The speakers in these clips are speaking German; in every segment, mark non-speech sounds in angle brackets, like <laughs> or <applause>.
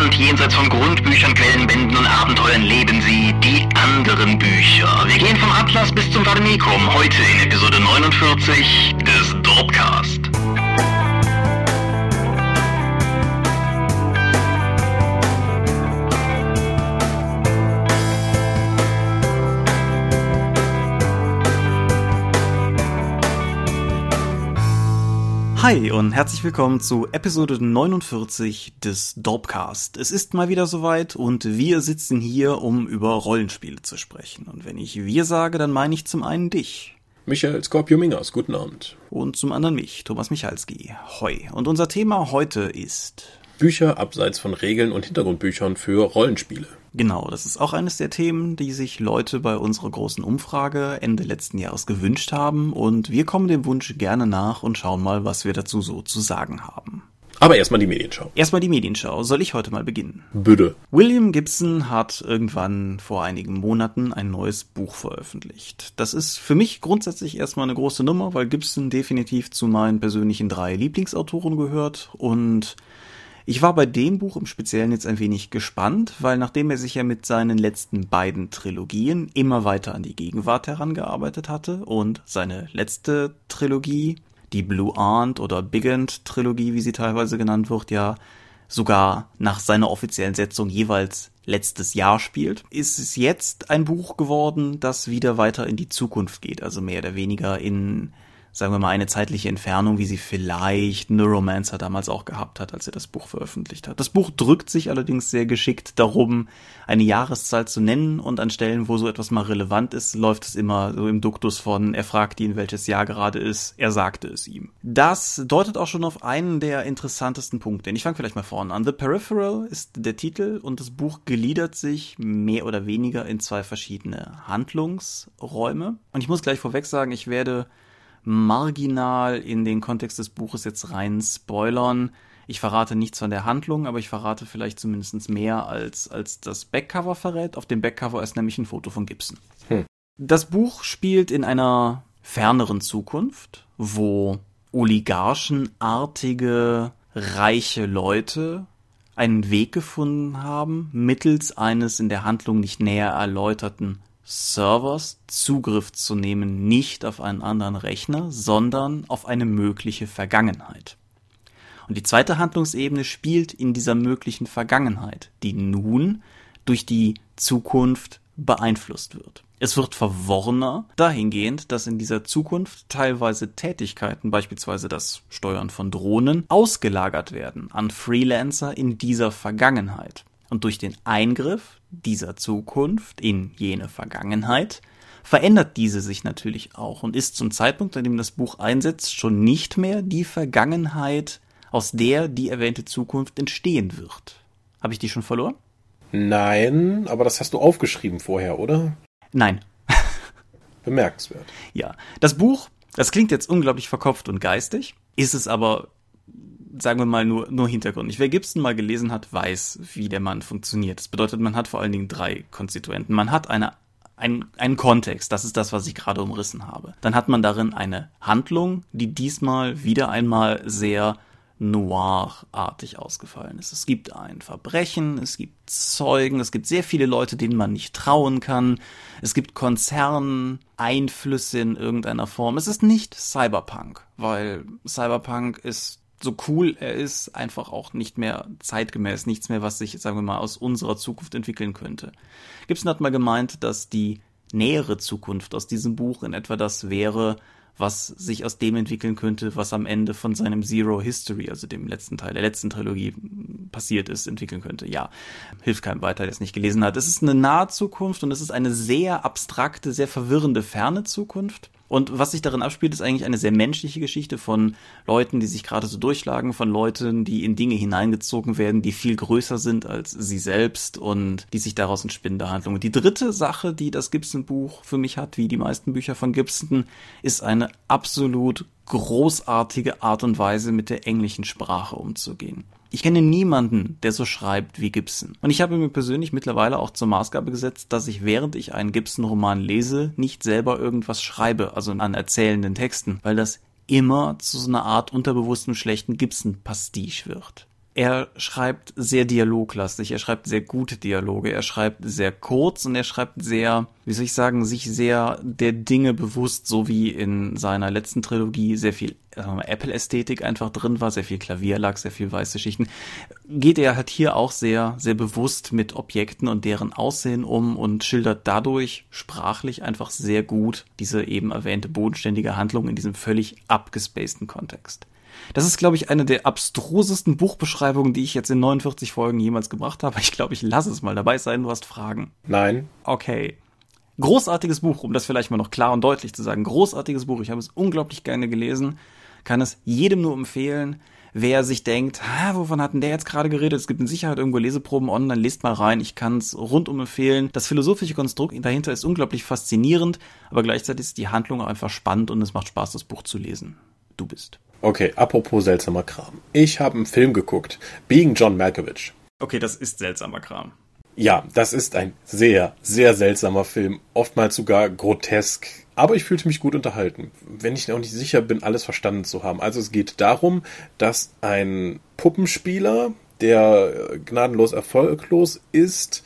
Land, jenseits von Grundbüchern, Quellenbänden und Abenteuern leben sie, die anderen Bücher. Wir gehen vom Atlas bis zum Vademecum, heute in Episode 49 des Dropcast. Hi und herzlich willkommen zu Episode 49 des Dorpcast. Es ist mal wieder soweit und wir sitzen hier, um über Rollenspiele zu sprechen. Und wenn ich wir sage, dann meine ich zum einen dich. Michael Skorpio-Mingers, guten Abend. Und zum anderen mich, Thomas Michalski. Hoi. Und unser Thema heute ist Bücher abseits von Regeln und Hintergrundbüchern für Rollenspiele. Genau, das ist auch eines der Themen, die sich Leute bei unserer großen Umfrage Ende letzten Jahres gewünscht haben und wir kommen dem Wunsch gerne nach und schauen mal, was wir dazu so zu sagen haben. Aber erstmal die Medienschau. Erstmal die Medienschau. Soll ich heute mal beginnen? Bitte. William Gibson hat irgendwann vor einigen Monaten ein neues Buch veröffentlicht. Das ist für mich grundsätzlich erstmal eine große Nummer, weil Gibson definitiv zu meinen persönlichen drei Lieblingsautoren gehört und ich war bei dem Buch im Speziellen jetzt ein wenig gespannt, weil nachdem er sich ja mit seinen letzten beiden Trilogien immer weiter an die Gegenwart herangearbeitet hatte und seine letzte Trilogie, die Blue Aunt oder Big End Trilogie, wie sie teilweise genannt wird, ja sogar nach seiner offiziellen Setzung jeweils letztes Jahr spielt, ist es jetzt ein Buch geworden, das wieder weiter in die Zukunft geht, also mehr oder weniger in sagen wir mal, eine zeitliche Entfernung, wie sie vielleicht Neuromancer damals auch gehabt hat, als er das Buch veröffentlicht hat. Das Buch drückt sich allerdings sehr geschickt darum, eine Jahreszahl zu nennen und an Stellen, wo so etwas mal relevant ist, läuft es immer so im Duktus von, er fragt ihn, welches Jahr gerade ist, er sagte es ihm. Das deutet auch schon auf einen der interessantesten Punkte. Ich fange vielleicht mal vorne an. The Peripheral ist der Titel und das Buch gliedert sich mehr oder weniger in zwei verschiedene Handlungsräume. Und ich muss gleich vorweg sagen, ich werde marginal in den Kontext des Buches jetzt rein spoilern. Ich verrate nichts von der Handlung, aber ich verrate vielleicht zumindest mehr als, als das Backcover verrät. Auf dem Backcover ist nämlich ein Foto von Gibson. Hm. Das Buch spielt in einer ferneren Zukunft, wo oligarchenartige, reiche Leute einen Weg gefunden haben, mittels eines in der Handlung nicht näher erläuterten Servers Zugriff zu nehmen, nicht auf einen anderen Rechner, sondern auf eine mögliche Vergangenheit. Und die zweite Handlungsebene spielt in dieser möglichen Vergangenheit, die nun durch die Zukunft beeinflusst wird. Es wird verworrener dahingehend, dass in dieser Zukunft teilweise Tätigkeiten, beispielsweise das Steuern von Drohnen, ausgelagert werden an Freelancer in dieser Vergangenheit. Und durch den Eingriff dieser Zukunft in jene Vergangenheit, verändert diese sich natürlich auch und ist zum Zeitpunkt, an dem das Buch einsetzt, schon nicht mehr die Vergangenheit, aus der die erwähnte Zukunft entstehen wird. Habe ich die schon verloren? Nein, aber das hast du aufgeschrieben vorher, oder? Nein. <laughs> Bemerkenswert. Ja, das Buch, das klingt jetzt unglaublich verkopft und geistig, ist es aber sagen wir mal nur, nur Hintergrund. Wer Gibson mal gelesen hat, weiß, wie der Mann funktioniert. Das bedeutet, man hat vor allen Dingen drei Konstituenten. Man hat eine ein, einen Kontext, das ist das, was ich gerade umrissen habe. Dann hat man darin eine Handlung, die diesmal wieder einmal sehr noir-artig ausgefallen ist. Es gibt ein Verbrechen, es gibt Zeugen, es gibt sehr viele Leute, denen man nicht trauen kann. Es gibt Konzerneinflüsse in irgendeiner Form. Es ist nicht Cyberpunk, weil Cyberpunk ist so cool er ist, einfach auch nicht mehr zeitgemäß, nichts mehr, was sich, sagen wir mal, aus unserer Zukunft entwickeln könnte. Gibson hat mal gemeint, dass die nähere Zukunft aus diesem Buch in etwa das wäre, was sich aus dem entwickeln könnte, was am Ende von seinem Zero History, also dem letzten Teil der letzten Trilogie passiert ist, entwickeln könnte. Ja, hilft keinem weiter, der es nicht gelesen hat. Es ist eine nahe Zukunft und es ist eine sehr abstrakte, sehr verwirrende, ferne Zukunft. Und was sich darin abspielt, ist eigentlich eine sehr menschliche Geschichte von Leuten, die sich gerade so durchschlagen, von Leuten, die in Dinge hineingezogen werden, die viel größer sind als sie selbst und die sich daraus entspinnen der Handlung. Und die dritte Sache, die das Gibson-Buch für mich hat, wie die meisten Bücher von Gibson, ist eine absolut großartige Art und Weise, mit der englischen Sprache umzugehen. Ich kenne niemanden, der so schreibt wie Gibson. Und ich habe mir persönlich mittlerweile auch zur Maßgabe gesetzt, dass ich während ich einen Gibson-Roman lese, nicht selber irgendwas schreibe, also an erzählenden Texten, weil das immer zu so einer Art unterbewusstem schlechten Gibson-Pastiche wird. Er schreibt sehr dialoglastig, er schreibt sehr gute Dialoge, er schreibt sehr kurz und er schreibt sehr, wie soll ich sagen, sich sehr der Dinge bewusst, so wie in seiner letzten Trilogie sehr viel äh, Apple-Ästhetik einfach drin war, sehr viel Klavierlack, sehr viel weiße Schichten, geht er halt hier auch sehr, sehr bewusst mit Objekten und deren Aussehen um und schildert dadurch sprachlich einfach sehr gut diese eben erwähnte bodenständige Handlung in diesem völlig abgespaceden Kontext. Das ist, glaube ich, eine der abstrusesten Buchbeschreibungen, die ich jetzt in 49 Folgen jemals gebracht habe. Ich glaube, ich lasse es mal dabei sein. Du hast Fragen. Nein. Okay. Großartiges Buch, um das vielleicht mal noch klar und deutlich zu sagen. Großartiges Buch. Ich habe es unglaublich gerne gelesen. Kann es jedem nur empfehlen. Wer sich denkt, ha, wovon hat denn der jetzt gerade geredet? Es gibt in Sicherheit irgendwo Leseproben online, lest mal rein. Ich kann es rundum empfehlen. Das philosophische Konstrukt dahinter ist unglaublich faszinierend, aber gleichzeitig ist die Handlung auch einfach spannend und es macht Spaß, das Buch zu lesen. Du bist. Okay, apropos seltsamer Kram. Ich habe einen Film geguckt, Being John Malkovich. Okay, das ist seltsamer Kram. Ja, das ist ein sehr, sehr seltsamer Film, oftmals sogar grotesk. Aber ich fühlte mich gut unterhalten, wenn ich auch nicht sicher bin, alles verstanden zu haben. Also es geht darum, dass ein Puppenspieler, der gnadenlos erfolglos ist,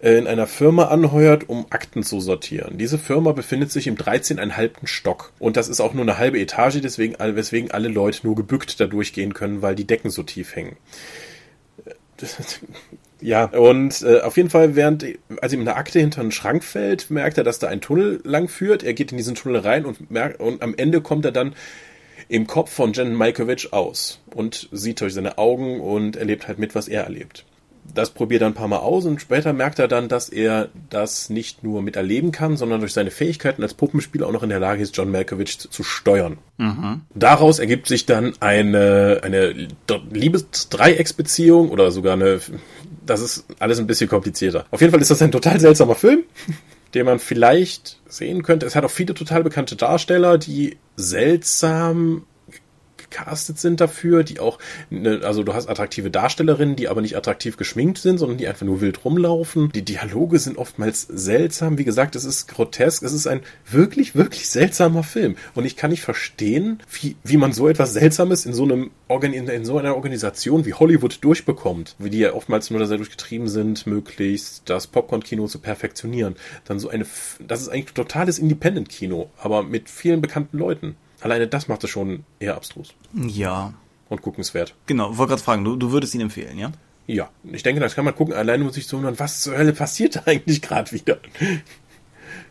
in einer Firma anheuert, um Akten zu sortieren. Diese Firma befindet sich im 13,5. Stock. Und das ist auch nur eine halbe Etage, deswegen, weswegen alle Leute nur gebückt da durchgehen können, weil die Decken so tief hängen. <laughs> Ja, und äh, auf jeden Fall, während als ihm eine Akte hinter einen Schrank fällt, merkt er, dass da ein Tunnel lang führt. Er geht in diesen Tunnel rein und merkt, und am Ende kommt er dann im Kopf von Jen Malkovich aus und sieht durch seine Augen und erlebt halt mit, was er erlebt. Das probiert er ein paar Mal aus und später merkt er dann, dass er das nicht nur miterleben kann, sondern durch seine Fähigkeiten als Puppenspieler auch noch in der Lage ist, John Malkovich zu, zu steuern. Mhm. Daraus ergibt sich dann eine, eine Liebesdreiecksbeziehung oder sogar eine, das ist alles ein bisschen komplizierter. Auf jeden Fall ist das ein total seltsamer Film den man vielleicht sehen könnte. Es hat auch viele total bekannte Darsteller, die seltsam gecastet sind dafür, die auch, ne, also du hast attraktive Darstellerinnen, die aber nicht attraktiv geschminkt sind, sondern die einfach nur wild rumlaufen. Die Dialoge sind oftmals seltsam. Wie gesagt, es ist grotesk. Es ist ein wirklich, wirklich seltsamer Film. Und ich kann nicht verstehen, wie, wie man so etwas Seltsames in so einem Organ in, in so einer Organisation wie Hollywood durchbekommt, wie die ja oftmals nur dadurch getrieben sind, möglichst das Popcorn-Kino zu perfektionieren. Dann so eine, das ist eigentlich totales Independent-Kino, aber mit vielen bekannten Leuten. Alleine das macht es schon eher abstrus. Ja. Und guckenswert. Genau, wollte gerade fragen, du, du würdest ihn empfehlen, ja? Ja, ich denke, das kann man gucken. Alleine muss ich so wundern, was zur Hölle passiert da <laughs> eigentlich gerade wieder?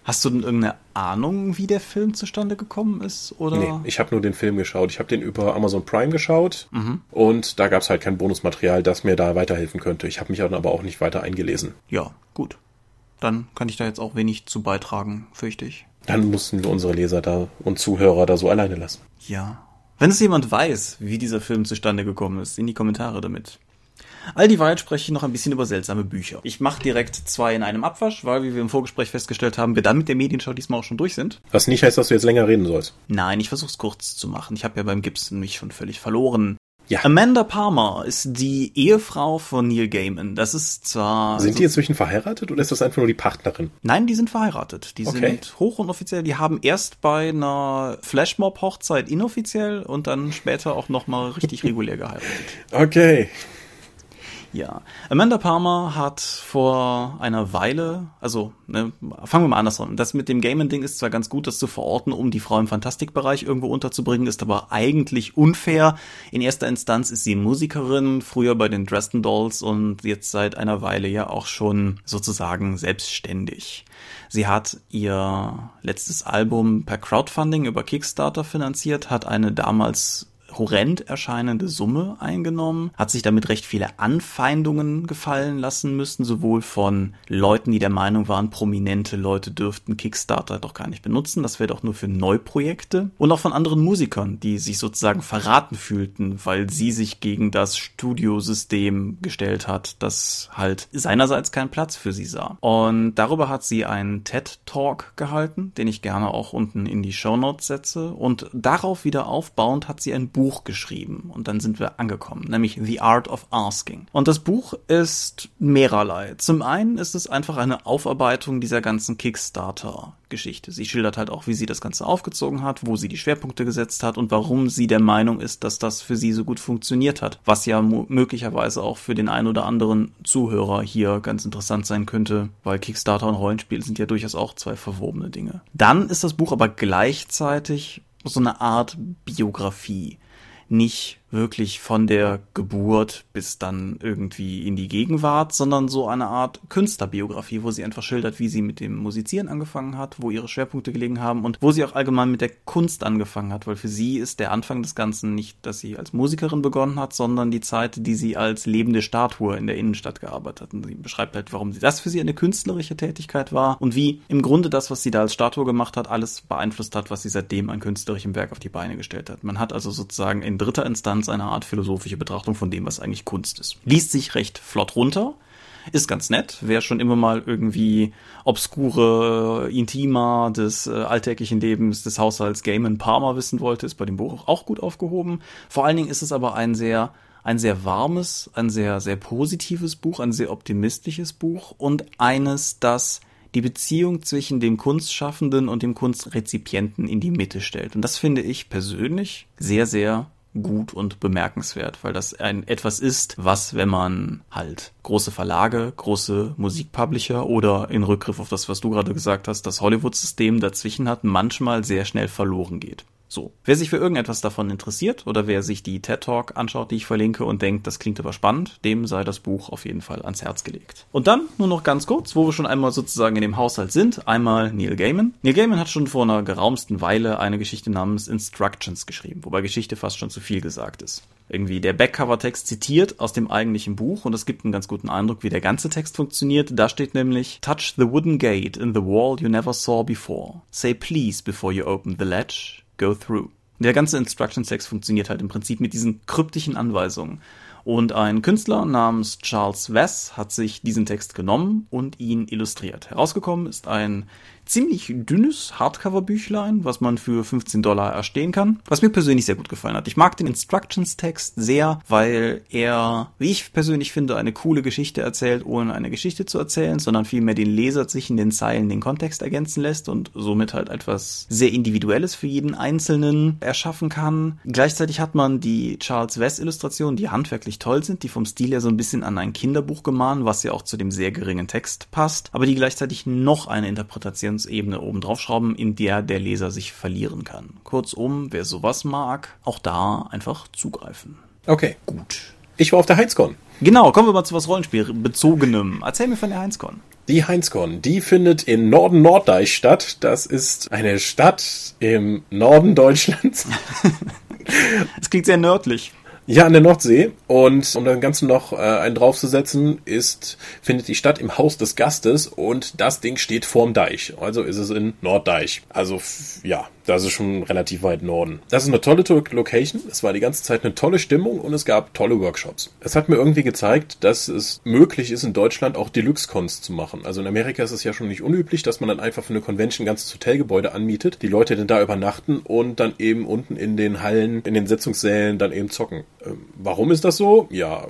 Hast du denn irgendeine Ahnung, wie der Film zustande gekommen ist? Oder? Nee, ich habe nur den Film geschaut. Ich habe den über Amazon Prime geschaut mhm. und da gab es halt kein Bonusmaterial, das mir da weiterhelfen könnte. Ich habe mich dann aber auch nicht weiter eingelesen. Ja, gut. Dann kann ich da jetzt auch wenig zu beitragen, fürchte ich. Dann mussten wir unsere Leser da und Zuhörer da so alleine lassen. Ja. Wenn es jemand weiß, wie dieser Film zustande gekommen ist, in die Kommentare damit. All dieweil spreche ich noch ein bisschen über seltsame Bücher. Ich mache direkt zwei in einem Abwasch, weil, wie wir im Vorgespräch festgestellt haben, wir dann mit der Medienschau diesmal auch schon durch sind. Was nicht heißt, dass du jetzt länger reden sollst. Nein, ich versuche es kurz zu machen. Ich habe ja beim Gibson mich schon völlig verloren. Ja. Amanda Palmer ist die Ehefrau von Neil Gaiman. Das ist zwar. Sind die inzwischen verheiratet oder ist das einfach nur die Partnerin? Nein, die sind verheiratet. Die okay. sind hoch und offiziell. Die haben erst bei einer Flashmob-Hochzeit inoffiziell und dann später auch nochmal richtig <laughs> regulär geheiratet. Okay. Ja, Amanda Palmer hat vor einer Weile, also ne, fangen wir mal andersrum. Das mit dem Gaming-Ding ist zwar ganz gut, das zu verorten, um die Frau im Fantastikbereich irgendwo unterzubringen, ist aber eigentlich unfair. In erster Instanz ist sie Musikerin, früher bei den Dresden Dolls und jetzt seit einer Weile ja auch schon sozusagen selbstständig. Sie hat ihr letztes Album per Crowdfunding über Kickstarter finanziert, hat eine damals horrend erscheinende Summe eingenommen, hat sich damit recht viele Anfeindungen gefallen lassen müssen, sowohl von Leuten, die der Meinung waren, prominente Leute dürften Kickstarter doch gar nicht benutzen, das wäre doch nur für Neuprojekte, und auch von anderen Musikern, die sich sozusagen verraten fühlten, weil sie sich gegen das Studiosystem gestellt hat, das halt seinerseits keinen Platz für sie sah. Und darüber hat sie einen TED Talk gehalten, den ich gerne auch unten in die Show Notes setze, und darauf wieder aufbauend hat sie ein Buch geschrieben und dann sind wir angekommen, nämlich The Art of Asking. Und das Buch ist mehrerlei. Zum einen ist es einfach eine Aufarbeitung dieser ganzen Kickstarter Geschichte. Sie schildert halt auch, wie sie das Ganze aufgezogen hat, wo sie die Schwerpunkte gesetzt hat und warum sie der Meinung ist, dass das für sie so gut funktioniert hat. Was ja möglicherweise auch für den einen oder anderen Zuhörer hier ganz interessant sein könnte, weil Kickstarter und Rollenspiel sind ja durchaus auch zwei verwobene Dinge. Dann ist das Buch aber gleichzeitig so eine Art Biografie. Nicht wirklich von der Geburt bis dann irgendwie in die Gegenwart, sondern so eine Art Künstlerbiografie, wo sie einfach schildert, wie sie mit dem Musizieren angefangen hat, wo ihre Schwerpunkte gelegen haben und wo sie auch allgemein mit der Kunst angefangen hat, weil für sie ist der Anfang des Ganzen nicht, dass sie als Musikerin begonnen hat, sondern die Zeit, die sie als lebende Statue in der Innenstadt gearbeitet hat. Und sie beschreibt halt, warum das für sie eine künstlerische Tätigkeit war und wie im Grunde das, was sie da als Statue gemacht hat, alles beeinflusst hat, was sie seitdem an künstlerischem Werk auf die Beine gestellt hat. Man hat also sozusagen in dritter Instanz ganz eine Art philosophische Betrachtung von dem, was eigentlich Kunst ist. Liest sich recht flott runter, ist ganz nett. Wer schon immer mal irgendwie obskure Intima des äh, alltäglichen Lebens des Haushalts Game Palmer wissen wollte, ist bei dem Buch auch gut aufgehoben. Vor allen Dingen ist es aber ein sehr ein sehr warmes, ein sehr, sehr positives Buch, ein sehr optimistisches Buch und eines, das die Beziehung zwischen dem Kunstschaffenden und dem Kunstrezipienten in die Mitte stellt. Und das finde ich persönlich sehr, sehr gut und bemerkenswert, weil das ein etwas ist, was, wenn man halt große Verlage, große Musikpublisher oder in Rückgriff auf das, was du gerade gesagt hast, das Hollywood-System dazwischen hat, manchmal sehr schnell verloren geht. So. Wer sich für irgendetwas davon interessiert oder wer sich die TED Talk anschaut, die ich verlinke und denkt, das klingt aber spannend, dem sei das Buch auf jeden Fall ans Herz gelegt. Und dann nur noch ganz kurz, wo wir schon einmal sozusagen in dem Haushalt sind, einmal Neil Gaiman. Neil Gaiman hat schon vor einer geraumsten Weile eine Geschichte namens Instructions geschrieben, wobei Geschichte fast schon zu viel gesagt ist. Irgendwie der Backcover-Text zitiert aus dem eigentlichen Buch und es gibt einen ganz guten Eindruck, wie der ganze Text funktioniert. Da steht nämlich Touch the wooden gate in the wall you never saw before. Say please before you open the latch go through. Der ganze Instruction Text funktioniert halt im Prinzip mit diesen kryptischen Anweisungen. Und ein Künstler namens Charles Wess hat sich diesen Text genommen und ihn illustriert. Herausgekommen ist ein ziemlich dünnes Hardcover-Büchlein, was man für 15 Dollar erstehen kann, was mir persönlich sehr gut gefallen hat. Ich mag den Instructions-Text sehr, weil er, wie ich persönlich finde, eine coole Geschichte erzählt, ohne eine Geschichte zu erzählen, sondern vielmehr den Leser sich in den Zeilen den Kontext ergänzen lässt und somit halt etwas sehr Individuelles für jeden Einzelnen erschaffen kann. Gleichzeitig hat man die Charles West-Illustrationen, die handwerklich toll sind, die vom Stil her so ein bisschen an ein Kinderbuch gemahnen, was ja auch zu dem sehr geringen Text passt, aber die gleichzeitig noch eine Interpretation Ebene oben drauf schrauben, in der der Leser sich verlieren kann. Kurzum, wer sowas mag, auch da einfach zugreifen. Okay. Gut. Ich war auf der Heinzcon. Genau, kommen wir mal zu was Rollenspielbezogenem. Erzähl mir von der Heinzcon. Die Heinzcon, die findet in Norden Norddeich statt. Das ist eine Stadt im Norden Deutschlands. <laughs> Es klingt sehr nördlich. Ja, an der Nordsee. Und um dem Ganzen noch äh, einen draufzusetzen, ist, findet die Stadt im Haus des Gastes und das Ding steht vorm Deich. Also ist es in Norddeich. Also ja, das ist schon relativ weit Norden. Das ist eine tolle Location. Es war die ganze Zeit eine tolle Stimmung und es gab tolle Workshops. Es hat mir irgendwie gezeigt, dass es möglich ist, in Deutschland auch Deluxe-Cons zu machen. Also in Amerika ist es ja schon nicht unüblich, dass man dann einfach für eine Convention ein ganzes Hotelgebäude anmietet, die Leute dann da übernachten und dann eben unten in den Hallen, in den Sitzungssälen dann eben zocken. Ähm, warum ist das so? Ja,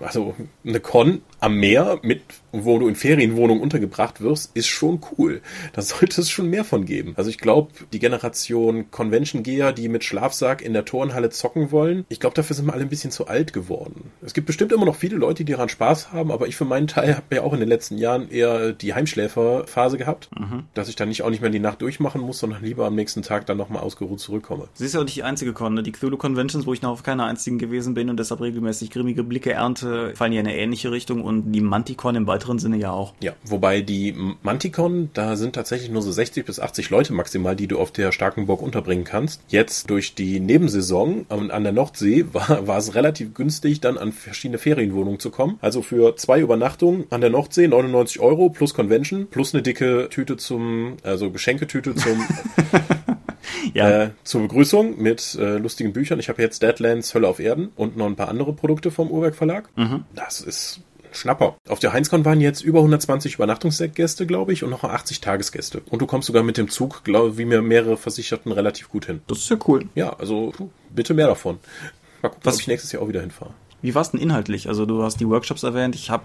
also eine Con am Meer mit, wo du in Ferienwohnungen untergebracht wirst, ist schon cool. Da sollte es schon mehr von geben. Also ich glaube, die Generation Convention-Geher, die mit Schlafsack in der Turnhalle zocken wollen, ich glaube, dafür sind wir alle ein bisschen zu alt geworden. Es gibt bestimmt immer noch viele Leute, die daran Spaß haben, aber ich für meinen Teil habe ja auch in den letzten Jahren eher die Heimschläferphase gehabt, mhm. dass ich dann nicht auch nicht mehr die Nacht durchmachen muss, sondern lieber am nächsten Tag dann nochmal ausgeruht zurückkomme. Sie ist ja auch nicht die einzige Con, ne? Die Cthulhu Conventions, wo ich noch auf keiner einzigen gewesen bin und deshalb regelmäßig grimmige Blicke ernte, fallen ja in eine ähnliche Richtung und die Manticon im weiteren Sinne ja auch. Ja, wobei die Manticon, da sind tatsächlich nur so 60 bis 80 Leute maximal, die du auf der Starkenburg unterbringen kannst. Jetzt durch die Nebensaison an der Nordsee <laughs> war, war es relativ günstig, dann an verschiedene Ferienwohnungen zu kommen. Also für zwei Übernachtungen an der Nordsee 99 Euro plus Convention plus eine dicke Tüte zum, also Geschenketüte zum <laughs> ja. Äh, zur Begrüßung mit äh, lustigen Büchern. Ich habe jetzt Deadlands Hölle auf Erden und noch ein paar andere Produkte vom Uhrwerk Verlag. Mhm. Das ist Schnapper. Auf der Heinzcon waren jetzt über 120 Übernachtungsgäste, glaube ich, und noch 80 Tagesgäste. Und du kommst sogar mit dem Zug, glaube wie mir mehrere Versicherten, relativ gut hin. Das ist ja cool. Ja, also bitte mehr davon. Mal gucken, Was- ob ich nächstes Jahr auch wieder hinfahre. Wie war es denn inhaltlich? Also du hast die Workshops erwähnt. Ich habe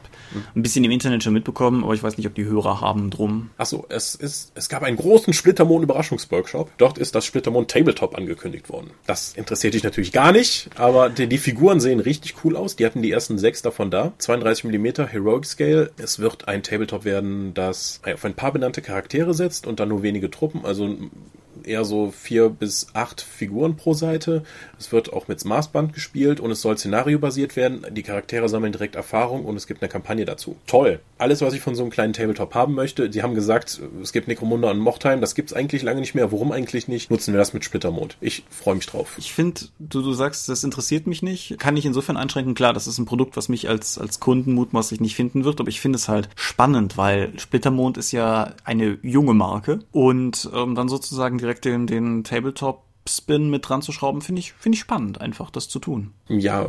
ein bisschen im Internet schon mitbekommen, aber ich weiß nicht, ob die Hörer haben drum. Achso, es ist, es gab einen großen Splittermond-Überraschungsworkshop. Dort ist das Splittermond Tabletop angekündigt worden. Das interessiert dich natürlich gar nicht, aber die, die Figuren sehen richtig cool aus. Die hatten die ersten sechs davon da. 32 mm Heroic Scale. Es wird ein Tabletop werden, das auf ein paar benannte Charaktere setzt und dann nur wenige Truppen. Also eher so vier bis acht Figuren pro Seite. Es wird auch mit Maßband gespielt und es soll szenariobasiert werden. Die Charaktere sammeln direkt Erfahrung und es gibt eine Kampagne dazu. Toll. Alles, was ich von so einem kleinen Tabletop haben möchte. Sie haben gesagt, es gibt Necromunda und Mochtheim. Das gibt's eigentlich lange nicht mehr. Warum eigentlich nicht? Nutzen wir das mit Splittermond. Ich freue mich drauf. Ich finde, du, du sagst, das interessiert mich nicht. Kann ich insofern einschränken. Klar, das ist ein Produkt, was mich als, als Kunden mutmaßlich nicht finden wird, aber ich finde es halt spannend, weil Splittermond ist ja eine junge Marke und ähm, dann sozusagen direkt den, den Tabletop-Spin mit dran zu schrauben, finde ich, finde ich spannend, einfach das zu tun. Ja,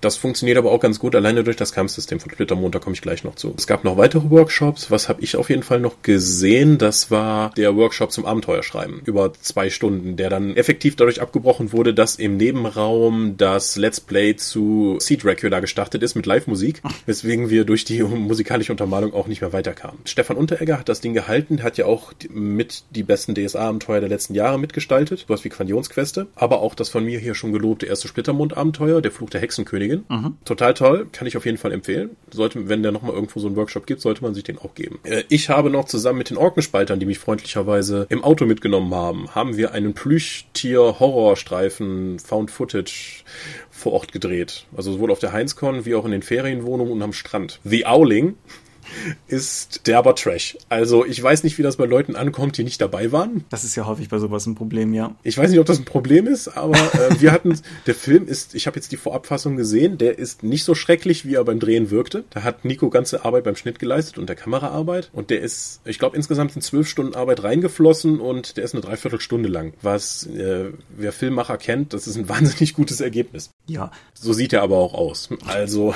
das funktioniert aber auch ganz gut, alleine durch das Kampfsystem von Splittermond, da komme ich gleich noch zu. Es gab noch weitere Workshops. Was habe ich auf jeden Fall noch gesehen? Das war der Workshop zum Abenteuerschreiben über zwei Stunden, der dann effektiv dadurch abgebrochen wurde, dass im Nebenraum das Let's Play zu Sea Dracula gestartet ist mit Live-Musik, <laughs> weswegen wir durch die musikalische Untermalung auch nicht mehr weiterkamen. Stefan Unteregger hat das Ding gehalten, hat ja auch mit die besten DSA-Abenteuer der letzten Jahre mitgestaltet, sowas wie Quanionsqueste, aber auch das von mir hier schon gelobte erste Splittermond-Abenteuer, der Fluch der Hexenkönigin. Total toll, kann ich auf jeden Fall empfehlen. Sollte, wenn der nochmal irgendwo so einen Workshop gibt, sollte man sich den auch geben. Äh, ich habe noch zusammen mit den Orkenspaltern, die mich freundlicherweise im Auto mitgenommen haben, haben wir einen Plüschtier-Horrorstreifen Found Footage vor Ort gedreht. Also sowohl auf der Heinzcon wie auch in den Ferienwohnungen und am Strand. The Owling ist derber Trash. Also ich weiß nicht, wie das bei Leuten ankommt, die nicht dabei waren. Das ist ja häufig bei sowas ein Problem, ja. Ich weiß nicht, ob das ein Problem ist, aber äh, wir hatten, der Film ist, ich habe jetzt die Vorabfassung gesehen, der ist nicht so schrecklich, wie er beim Drehen wirkte. Da hat Nico ganze Arbeit beim Schnitt geleistet und der Kameraarbeit. Und der ist, ich glaube, insgesamt in zwölf Stunden Arbeit reingeflossen und der ist eine Dreiviertelstunde lang. Was, äh, wer Filmmacher kennt, das ist ein <laughs> wahnsinnig gutes Ergebnis. Ja, So sieht er aber auch aus. Also,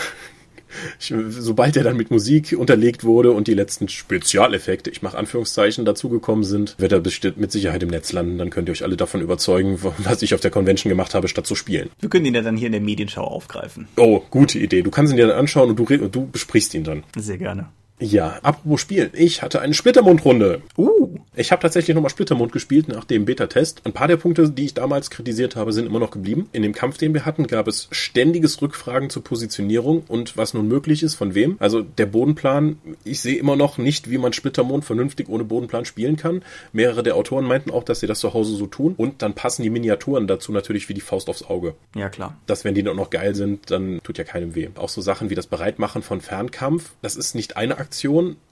ich, sobald er dann mit Musik unterlegt wurde und die letzten Spezialeffekte, ich mache Anführungszeichen, dazugekommen sind, wird er bestimmt mit Sicherheit im Netz landen. Dann könnt ihr euch alle davon überzeugen, <laughs> was ich auf der Convention gemacht habe, statt zu spielen. wir können ihn ja dann hier in der Medienschau aufgreifen. Oh, gute Idee. Du kannst ihn dir dann anschauen und du, und du besprichst ihn dann. Sehr gerne. Ja, apropos Spielen. Ich hatte eine Splittermund-Runde. Uh, Ich habe tatsächlich nochmal Splittermond gespielt nach dem Beta-Test. Ein paar der Punkte, die ich damals kritisiert habe, sind immer noch geblieben. In dem Kampf, den wir hatten, gab es ständiges Rückfragen zur Positionierung und was nun möglich ist, von wem. Also der Bodenplan, ich sehe immer noch nicht, wie man Splittermond vernünftig ohne Bodenplan spielen kann. Mehrere der Autoren meinten auch, dass sie das zu Hause so tun. Und dann passen die Miniaturen dazu natürlich wie die Faust aufs Auge ja klar. dass wenn die dann auch noch geil sind, dann tut ja keinem weh. Auch so Sachen wie das Bereitmachen von Fernkampf, das ist nicht eine Aktion,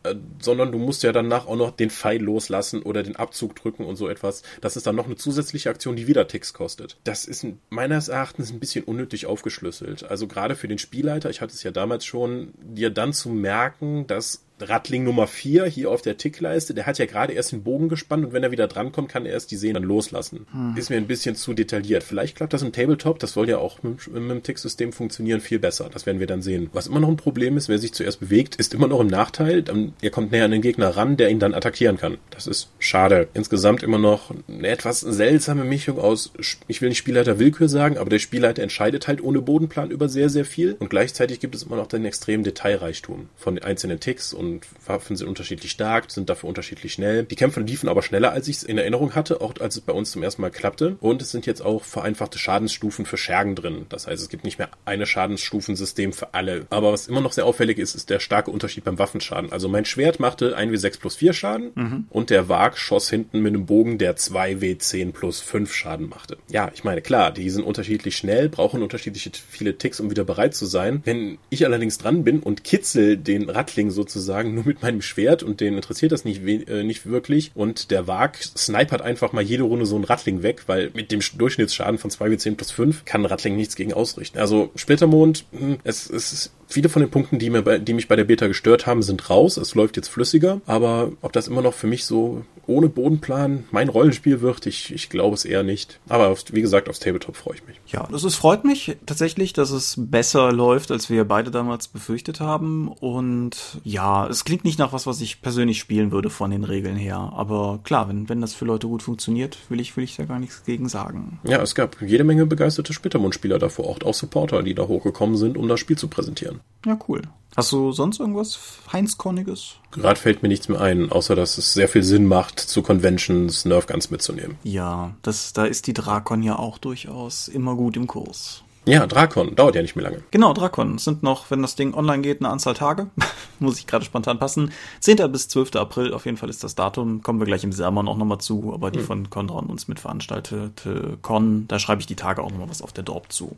äh, sondern du musst ja danach auch noch den Pfeil loslassen oder den Abzug drücken und so etwas. Das ist dann noch eine zusätzliche Aktion, die wieder Ticks kostet. Das ist ein- meines Erachtens ein bisschen unnötig aufgeschlüsselt. Also gerade für den Spielleiter, ich hatte es ja damals schon, dir dann zu merken, dass Rattling Nummer 4 hier auf der Tickleiste, der hat ja gerade erst den Bogen gespannt und wenn er wieder drankommt, kann er erst die Sehnen dann loslassen. Ist mir ein bisschen zu detailliert. Vielleicht klappt das im Tabletop, das soll ja auch mit, mit dem Ticksystem funktionieren, viel besser. Das werden wir dann sehen. Was immer noch ein Problem ist, wer sich zuerst bewegt, ist immer noch im Nachteil. Dann, er kommt näher an den Gegner ran, der ihn dann attackieren kann. Das ist schade. Insgesamt immer noch eine etwas seltsame Mischung aus, ich will nicht Spielleiter Willkür sagen, aber der Spielleiter entscheidet halt ohne Bodenplan über sehr, sehr viel und gleichzeitig gibt es immer noch den extremen Detailreichtum von den einzelnen Ticks und Waffen sind unterschiedlich stark, sind dafür unterschiedlich schnell. Die Kämpfe liefen aber schneller, als ich es in Erinnerung hatte, auch als es bei uns zum ersten Mal klappte. Und es sind jetzt auch vereinfachte Schadensstufen für Schergen drin. Das heißt, es gibt nicht mehr eine Schadensstufensystem für alle. Aber was immer noch sehr auffällig ist, ist der starke Unterschied beim Waffenschaden. Also mein Schwert machte 1w6 plus 4 Schaden und der Wag schoss hinten mit einem Bogen, der 2w10 plus 5 Schaden machte. Ja, ich meine, klar, die sind unterschiedlich schnell, brauchen unterschiedliche viele Ticks, um wieder bereit zu sein. Wenn ich allerdings dran bin und kitzel den Rattling sozusagen nur mit meinem Schwert und den interessiert das nicht, äh, nicht wirklich und der Wag snipert einfach mal jede Runde so einen Rattling weg, weil mit dem Durchschnittsschaden von 2w10 plus 5 kann ein Rattling nichts gegen ausrichten. Also Splittermond, hm, es, es ist Viele von den Punkten, die, mir bei, die mich bei der Beta gestört haben, sind raus. Es läuft jetzt flüssiger. Aber ob das immer noch für mich so ohne Bodenplan mein Rollenspiel wird. Ich, ich glaube es eher nicht. Aber auf, wie gesagt, aufs Tabletop freue ich mich. Ja, es freut mich tatsächlich, dass es besser läuft, als wir beide damals befürchtet haben. Und ja, es klingt nicht nach was, was ich persönlich spielen würde von den Regeln her. Aber klar, wenn, wenn das für Leute gut funktioniert, will ich, will ich da gar nichts gegen sagen. Ja, es gab jede Menge begeisterte Splittermund-Spieler da vor Ort, auch Supporter, die da hochgekommen sind, um das Spiel zu präsentieren. Ja, cool. Hast du sonst irgendwas Heinz-Korniges? Gerade fällt mir nichts mehr ein, außer dass es sehr viel Sinn macht, zu Conventions Nerfguns mitzunehmen. Ja, das, da ist die Drakon ja auch durchaus immer gut im Kurs. Ja, Drakon, dauert ja nicht mehr lange. Genau, Drakon. Sind noch, wenn das Ding online geht, eine Anzahl Tage. <laughs> Muss ich gerade spontan passen. 10. bis 12. April, auf jeden Fall ist das Datum. Kommen wir gleich im Sermon auch nochmal zu, aber die hm. von Condron uns mitveranstaltete Con, da schreibe ich die Tage auch nochmal was auf der Dorp zu.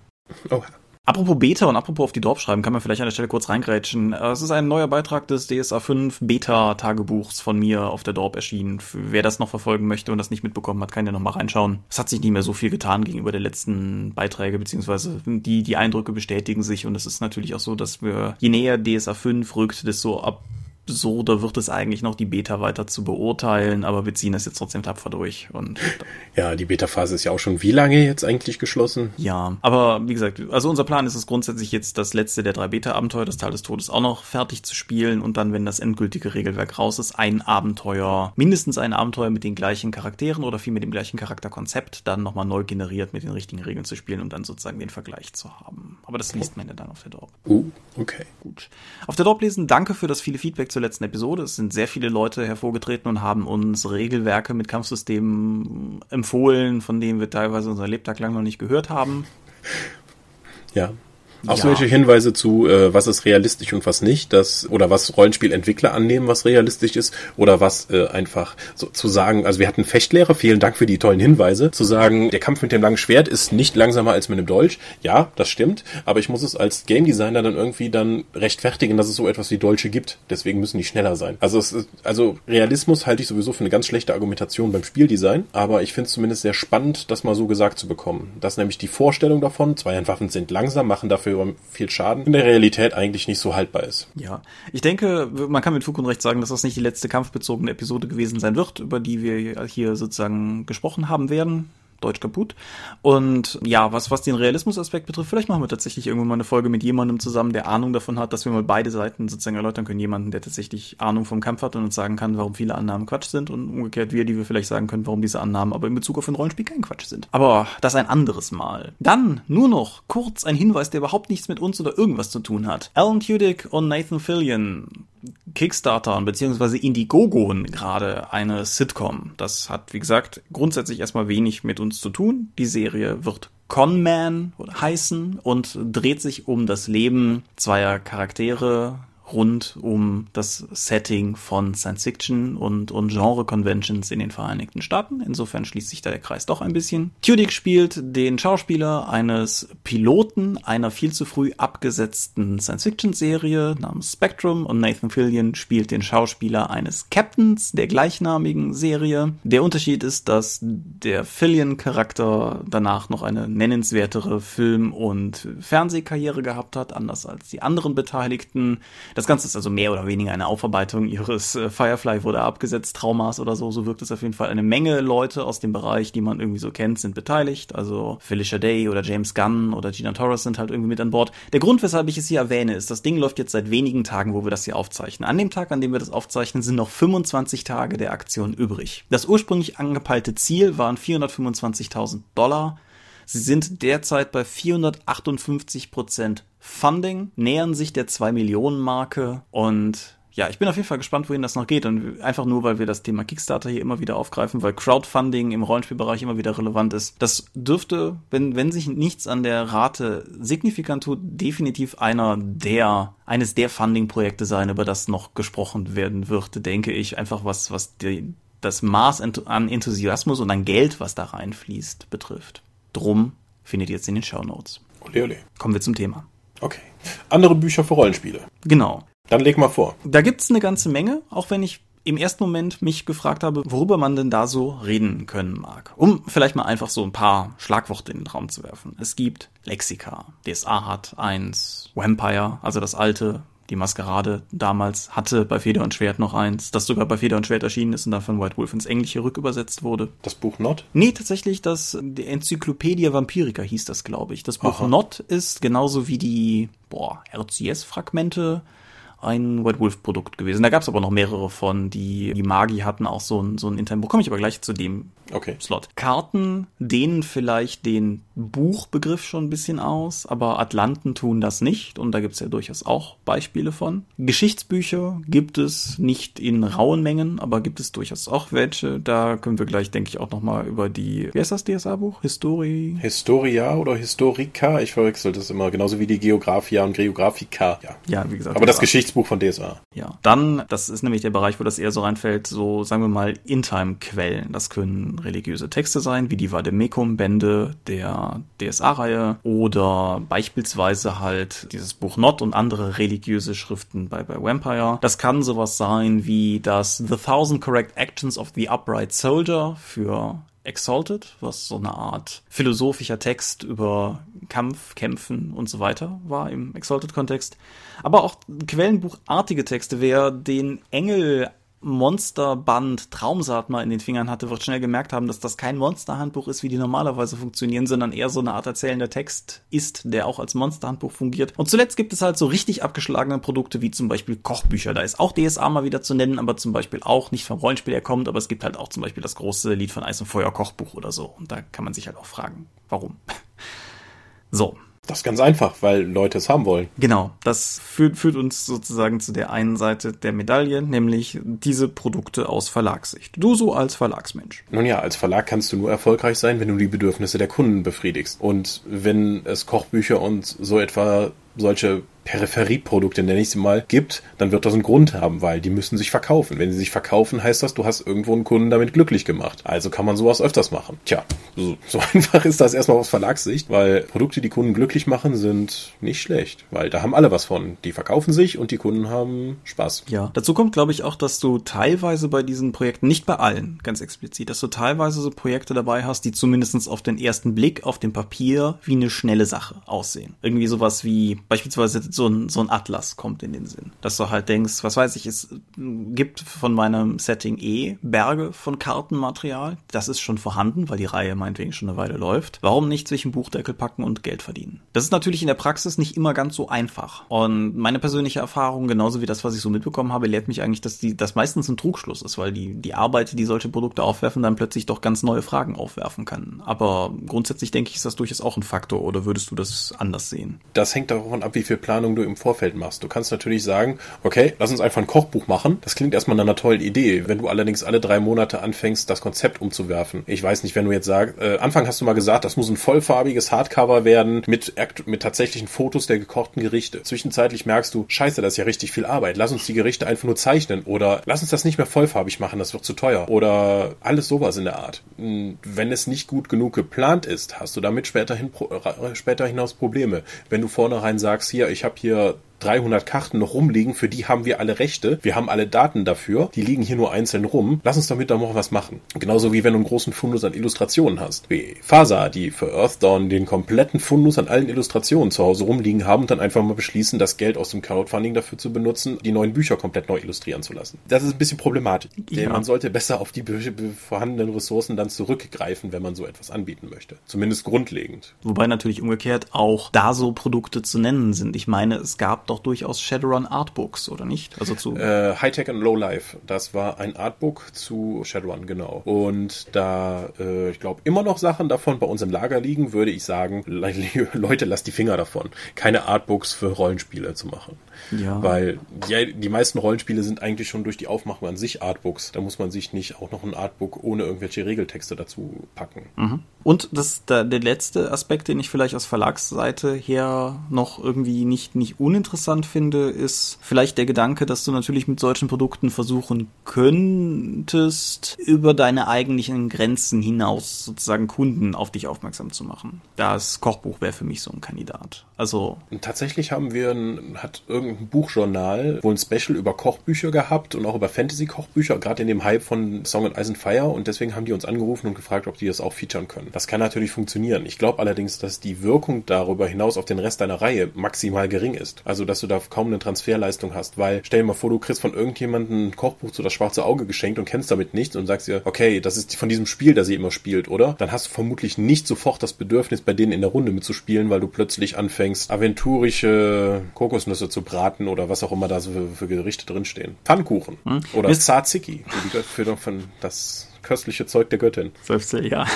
Oh. Apropos Beta und apropos auf die Dorf schreiben, kann man vielleicht an der Stelle kurz reingrätschen. Äh, es ist ein neuer Beitrag des DSA 5 Beta-Tagebuchs von mir auf der Dorp erschienen. Wer das noch verfolgen möchte und das nicht mitbekommen hat, kann ja noch mal reinschauen. Es hat sich nicht mehr so viel getan gegenüber der letzten Beiträge, beziehungsweise die, die Eindrücke bestätigen sich und es ist natürlich auch so, dass wir, je näher DSA 5 rückt, desto ab so, da wird es eigentlich noch die Beta weiter zu beurteilen, aber wir ziehen das jetzt trotzdem tapfer durch. Und ja, die Beta-Phase ist ja auch schon wie lange jetzt eigentlich geschlossen? Ja, aber wie gesagt, also unser Plan ist es grundsätzlich jetzt das letzte der drei Beta-Abenteuer, das Teil des Todes, auch noch fertig zu spielen und dann, wenn das endgültige Regelwerk raus ist, ein Abenteuer, mindestens ein Abenteuer mit den gleichen Charakteren oder viel mit dem gleichen Charakterkonzept, dann nochmal neu generiert mit den richtigen Regeln zu spielen, um dann sozusagen den Vergleich zu haben. Aber das liest man ja dann auf der Dorp. Uh, okay. Gut. Auf der Dorp lesen, danke für das viele Feedback zur letzten Episode. Es sind sehr viele Leute hervorgetreten und haben uns Regelwerke mit Kampfsystemen empfohlen, von denen wir teilweise unser Lebtag lang noch nicht gehört haben. Ja, auch ja. solche Hinweise zu, äh, was ist realistisch und was nicht, das oder was Rollenspielentwickler annehmen, was realistisch ist, oder was äh, einfach so zu sagen, also wir hatten Fechtlehrer, vielen Dank für die tollen Hinweise, zu sagen, der Kampf mit dem langen Schwert ist nicht langsamer als mit dem Dolch. Ja, das stimmt, aber ich muss es als Game Designer dann irgendwie dann rechtfertigen, dass es so etwas wie Dolche gibt. Deswegen müssen die schneller sein. Also es ist, also Realismus halte ich sowieso für eine ganz schlechte Argumentation beim Spieldesign, aber ich finde es zumindest sehr spannend, das mal so gesagt zu bekommen. Dass nämlich die Vorstellung davon, Zweihandwaffen sind langsam, machen dafür für viel Schaden, in der Realität eigentlich nicht so haltbar ist. Ja, ich denke, man kann mit Fug und Recht sagen, dass das nicht die letzte kampfbezogene Episode gewesen sein wird, über die wir hier sozusagen gesprochen haben werden. Deutsch kaputt. Und ja, was, was den Realismusaspekt betrifft, vielleicht machen wir tatsächlich irgendwann mal eine Folge mit jemandem zusammen, der Ahnung davon hat, dass wir mal beide Seiten sozusagen erläutern können. Jemanden, der tatsächlich Ahnung vom Kampf hat und uns sagen kann, warum viele Annahmen Quatsch sind und umgekehrt wir, die wir vielleicht sagen können, warum diese Annahmen aber in Bezug auf ein Rollenspiel kein Quatsch sind. Aber das ein anderes Mal. Dann nur noch kurz ein Hinweis, der überhaupt nichts mit uns oder irgendwas zu tun hat. Alan Tudyk und Nathan Fillion Kickstartern beziehungsweise Indiegogo gerade eine Sitcom. Das hat, wie gesagt, grundsätzlich erstmal wenig mit uns zu tun. Die Serie wird Conman heißen und dreht sich um das Leben zweier Charaktere, rund um das Setting von Science Fiction und, und Genre-Conventions in den Vereinigten Staaten. Insofern schließt sich da der Kreis doch ein bisschen. Tudyk spielt den Schauspieler eines Piloten einer viel zu früh abgesetzten Science-Fiction-Serie namens Spectrum und Nathan Fillion spielt den Schauspieler eines Captains der gleichnamigen Serie. Der Unterschied ist, dass der Fillion-Charakter danach noch eine nennenswertere Film- und Fernsehkarriere gehabt hat, anders als die anderen Beteiligten. Das das Ganze ist also mehr oder weniger eine Aufarbeitung ihres äh, Firefly wurde abgesetzt, Traumas oder so. So wirkt es auf jeden Fall. Eine Menge Leute aus dem Bereich, die man irgendwie so kennt, sind beteiligt. Also Felicia Day oder James Gunn oder Gina Torres sind halt irgendwie mit an Bord. Der Grund, weshalb ich es hier erwähne, ist, das Ding läuft jetzt seit wenigen Tagen, wo wir das hier aufzeichnen. An dem Tag, an dem wir das aufzeichnen, sind noch 25 Tage der Aktion übrig. Das ursprünglich angepeilte Ziel waren 425.000 Dollar. Sie sind derzeit bei 458 Prozent Funding, nähern sich der 2 Millionen Marke und ja, ich bin auf jeden Fall gespannt, wohin das noch geht. Und einfach nur, weil wir das Thema Kickstarter hier immer wieder aufgreifen, weil Crowdfunding im Rollenspielbereich immer wieder relevant ist. Das dürfte, wenn, wenn sich nichts an der Rate signifikant tut, definitiv einer der, eines der Funding-Projekte sein, über das noch gesprochen werden wird, denke ich. Einfach was, was die, das Maß an Enthusiasmus und an Geld, was da reinfließt, betrifft. Drum findet ihr jetzt in den Show Notes. Ole, ole. Kommen wir zum Thema. Okay. Andere Bücher für Rollenspiele. Genau. Dann leg mal vor. Da gibt's eine ganze Menge, auch wenn ich im ersten Moment mich gefragt habe, worüber man denn da so reden können mag. Um vielleicht mal einfach so ein paar Schlagworte in den Raum zu werfen. Es gibt Lexika. DSA hat eins. Vampire, also das alte Die Maskerade damals hatte bei Feder und Schwert noch eins, das sogar bei Feder und Schwert erschienen ist und dann von White Wolf ins Englische rückübersetzt wurde. Das Buch Not? Nee, tatsächlich, das die Enzyklopädie Vampirica hieß das, glaube ich. Das Buch Aha. Not ist genauso wie die, boah, RCS-Fragmente ein White Wolf Produkt gewesen. Da gab es aber noch mehrere von, die die Magi hatten auch so ein so ein Internet. Komme ich aber gleich zu dem Okay. Slot. Karten dehnen vielleicht den Buchbegriff schon ein bisschen aus, aber Atlanten tun das nicht und da gibt es ja durchaus auch Beispiele von. Geschichtsbücher gibt es nicht in rauen Mengen, aber gibt es durchaus auch welche. Da können wir gleich, denke ich, auch nochmal über die, wie heißt das DSA-Buch? History? Historia oder Historica, ich verwechsel das immer, genauso wie die Geographia und Geographica. Ja. Ja, wie gesagt. Aber das DSA. Geschichtsbuch von DSA. Ja, dann, das ist nämlich der Bereich, wo das eher so reinfällt, so sagen wir mal In-Time-Quellen. Das können religiöse Texte sein, wie die Vademecum-Bände der DSA-Reihe oder beispielsweise halt dieses Buch Not und andere religiöse Schriften bei, bei Vampire. Das kann sowas sein wie das The Thousand Correct Actions of the Upright Soldier für Exalted, was so eine Art philosophischer Text über Kampf, Kämpfen und so weiter war im Exalted-Kontext. Aber auch quellenbuchartige Texte. Wer den Engel Monsterband Traumsaat mal in den Fingern hatte, wird schnell gemerkt haben, dass das kein Monsterhandbuch ist, wie die normalerweise funktionieren, sondern eher so eine Art erzählender Text ist, der auch als Monsterhandbuch fungiert. Und zuletzt gibt es halt so richtig abgeschlagene Produkte wie zum Beispiel Kochbücher. Da ist auch DSA mal wieder zu nennen, aber zum Beispiel auch nicht vom Rollenspiel herkommt, aber es gibt halt auch zum Beispiel das große Lied von Eis und Feuer Kochbuch oder so. Und da kann man sich halt auch fragen, warum. <laughs> So, Das ist ganz einfach, weil Leute es haben wollen. Genau, das führt, führt uns sozusagen zu der einen Seite der Medaille, nämlich diese Produkte aus Verlagssicht. Du so als Verlagsmensch. Nun ja, als Verlag kannst du nur erfolgreich sein, wenn du die Bedürfnisse der Kunden befriedigst. Und wenn es Kochbücher und so etwa solche Peripherieprodukte, nenne ich sie mal, gibt, dann wird das einen Grund haben, weil die müssen sich verkaufen. Wenn sie sich verkaufen, heißt das, du hast irgendwo einen Kunden damit glücklich gemacht. Also kann man sowas öfters machen. Tja, so, so <laughs> einfach ist das erstmal aus Verlagssicht, weil Produkte, die Kunden glücklich machen, sind nicht schlecht, weil da haben alle was von. Die verkaufen sich und die Kunden haben Spaß. Ja, dazu kommt, glaube ich, auch, dass du teilweise bei diesen Projekten, nicht bei allen, ganz explizit, dass du teilweise so Projekte dabei hast, die zumindestens auf den ersten Blick auf dem Papier wie eine schnelle Sache aussehen. Irgendwie sowas wie beispielsweise so ein, so ein Atlas kommt in den Sinn. Dass du halt denkst, was weiß ich, es gibt von meinem Setting eh Berge von Kartenmaterial. Das ist schon vorhanden, weil die Reihe meinetwegen schon eine Weile läuft. Warum nicht zwischen Buchdeckel packen und Geld verdienen? Das ist natürlich in der Praxis nicht immer ganz so einfach. Und meine persönliche Erfahrung, genauso wie das, was ich so mitbekommen habe, lehrt mich eigentlich, dass die, das meistens ein Trugschluss ist, weil die, die Arbeit, die solche Produkte aufwerfen, dann plötzlich doch ganz neue Fragen aufwerfen kann. Aber grundsätzlich denke ich, ist das durchaus auch ein Faktor, oder würdest du das anders sehen? Das hängt davon ab, wie viel Planung du im Vorfeld machst. Du kannst natürlich sagen, okay, lass uns einfach ein Kochbuch machen. Das klingt erstmal nach einer tollen Idee. Wenn du allerdings alle drei Monate anfängst, das Konzept umzuwerfen. Ich weiß nicht, wenn du jetzt sagst, äh, Anfang hast du mal gesagt, das muss ein vollfarbiges Hardcover werden mit, mit tatsächlichen Fotos der gekochten Gerichte. Zwischenzeitlich merkst du, scheiße, das ist ja richtig viel Arbeit. Lass uns die Gerichte einfach nur zeichnen. Oder lass uns das nicht mehr vollfarbig machen, das wird zu teuer. Oder alles sowas in der Art. Hm, Wenn es nicht gut genug geplant ist, hast du damit späterhin, später hinaus Probleme. Wenn du vornherein sagst, hier, ich habe hier 300 Karten noch rumliegen, für die haben wir alle Rechte, wir haben alle Daten dafür, die liegen hier nur einzeln rum, lass uns damit doch noch was machen. Genauso wie wenn du einen großen Fundus an Illustrationen hast. Wie Fasa, die für Earthdawn den kompletten Fundus an allen Illustrationen zu Hause rumliegen haben und dann einfach mal beschließen, das Geld aus dem Crowdfunding dafür zu benutzen, die neuen Bücher komplett neu illustrieren zu lassen. Das ist ein bisschen problematisch. Denn Ja. man sollte besser auf die vorhandenen Ressourcen dann zurückgreifen, wenn man so etwas anbieten möchte. Zumindest grundlegend. Wobei natürlich umgekehrt auch da so Produkte zu nennen sind. Ich meine, es gab doch durchaus Shadowrun Artbooks, oder nicht? Also zu. Äh, Hightech and Lowlife, das war ein Artbook zu Shadowrun, genau. Und da, äh, ich glaube, immer noch Sachen davon bei uns im Lager liegen, würde ich sagen, le- <laughs> Leute, lasst die Finger davon. Keine Artbooks für Rollenspiele zu machen. Ja. Weil ja, die meisten Rollenspiele sind eigentlich schon durch die Aufmachung an sich Artbooks. Da muss man sich nicht auch noch ein Artbook ohne irgendwelche Regeltexte dazu packen. Und das, der, der letzte Aspekt, den ich vielleicht aus Verlagsseite her noch irgendwie nicht, nicht uninteressant finde, ist vielleicht der Gedanke, dass du natürlich mit solchen Produkten versuchen könntest, über deine eigentlichen Grenzen hinaus sozusagen Kunden auf dich aufmerksam zu machen. Das Kochbuch wäre für mich so ein Kandidat. Also, Und tatsächlich haben wir ein, hat irgendein Buchjournal wohl ein Special über Kochbücher gehabt und auch über Fantasy-Kochbücher, gerade in dem Hype von Song and Ice and Fire und deswegen haben die uns angerufen und gefragt, ob die das auch featuren können. Das kann natürlich funktionieren. Ich glaube allerdings, dass die Wirkung darüber hinaus auf den Rest deiner Reihe maximal gering ist. Also dass du da kaum eine Transferleistung hast, weil stell dir mal vor, du kriegst von irgendjemandem ein Kochbuch zu das schwarze Auge geschenkt und kennst damit nichts und sagst dir, okay, das ist von diesem Spiel, das sie immer spielt, oder? Dann hast du vermutlich nicht sofort das Bedürfnis, bei denen in der Runde mitzuspielen, weil du plötzlich anfängst, aventurische Kokosnüsse zu braten oder was auch immer da so für, für Gerichte drinstehen. Pfannkuchen hm? oder Tzatziki, für von das köstliche Zeug der Göttin. Seufze, ja.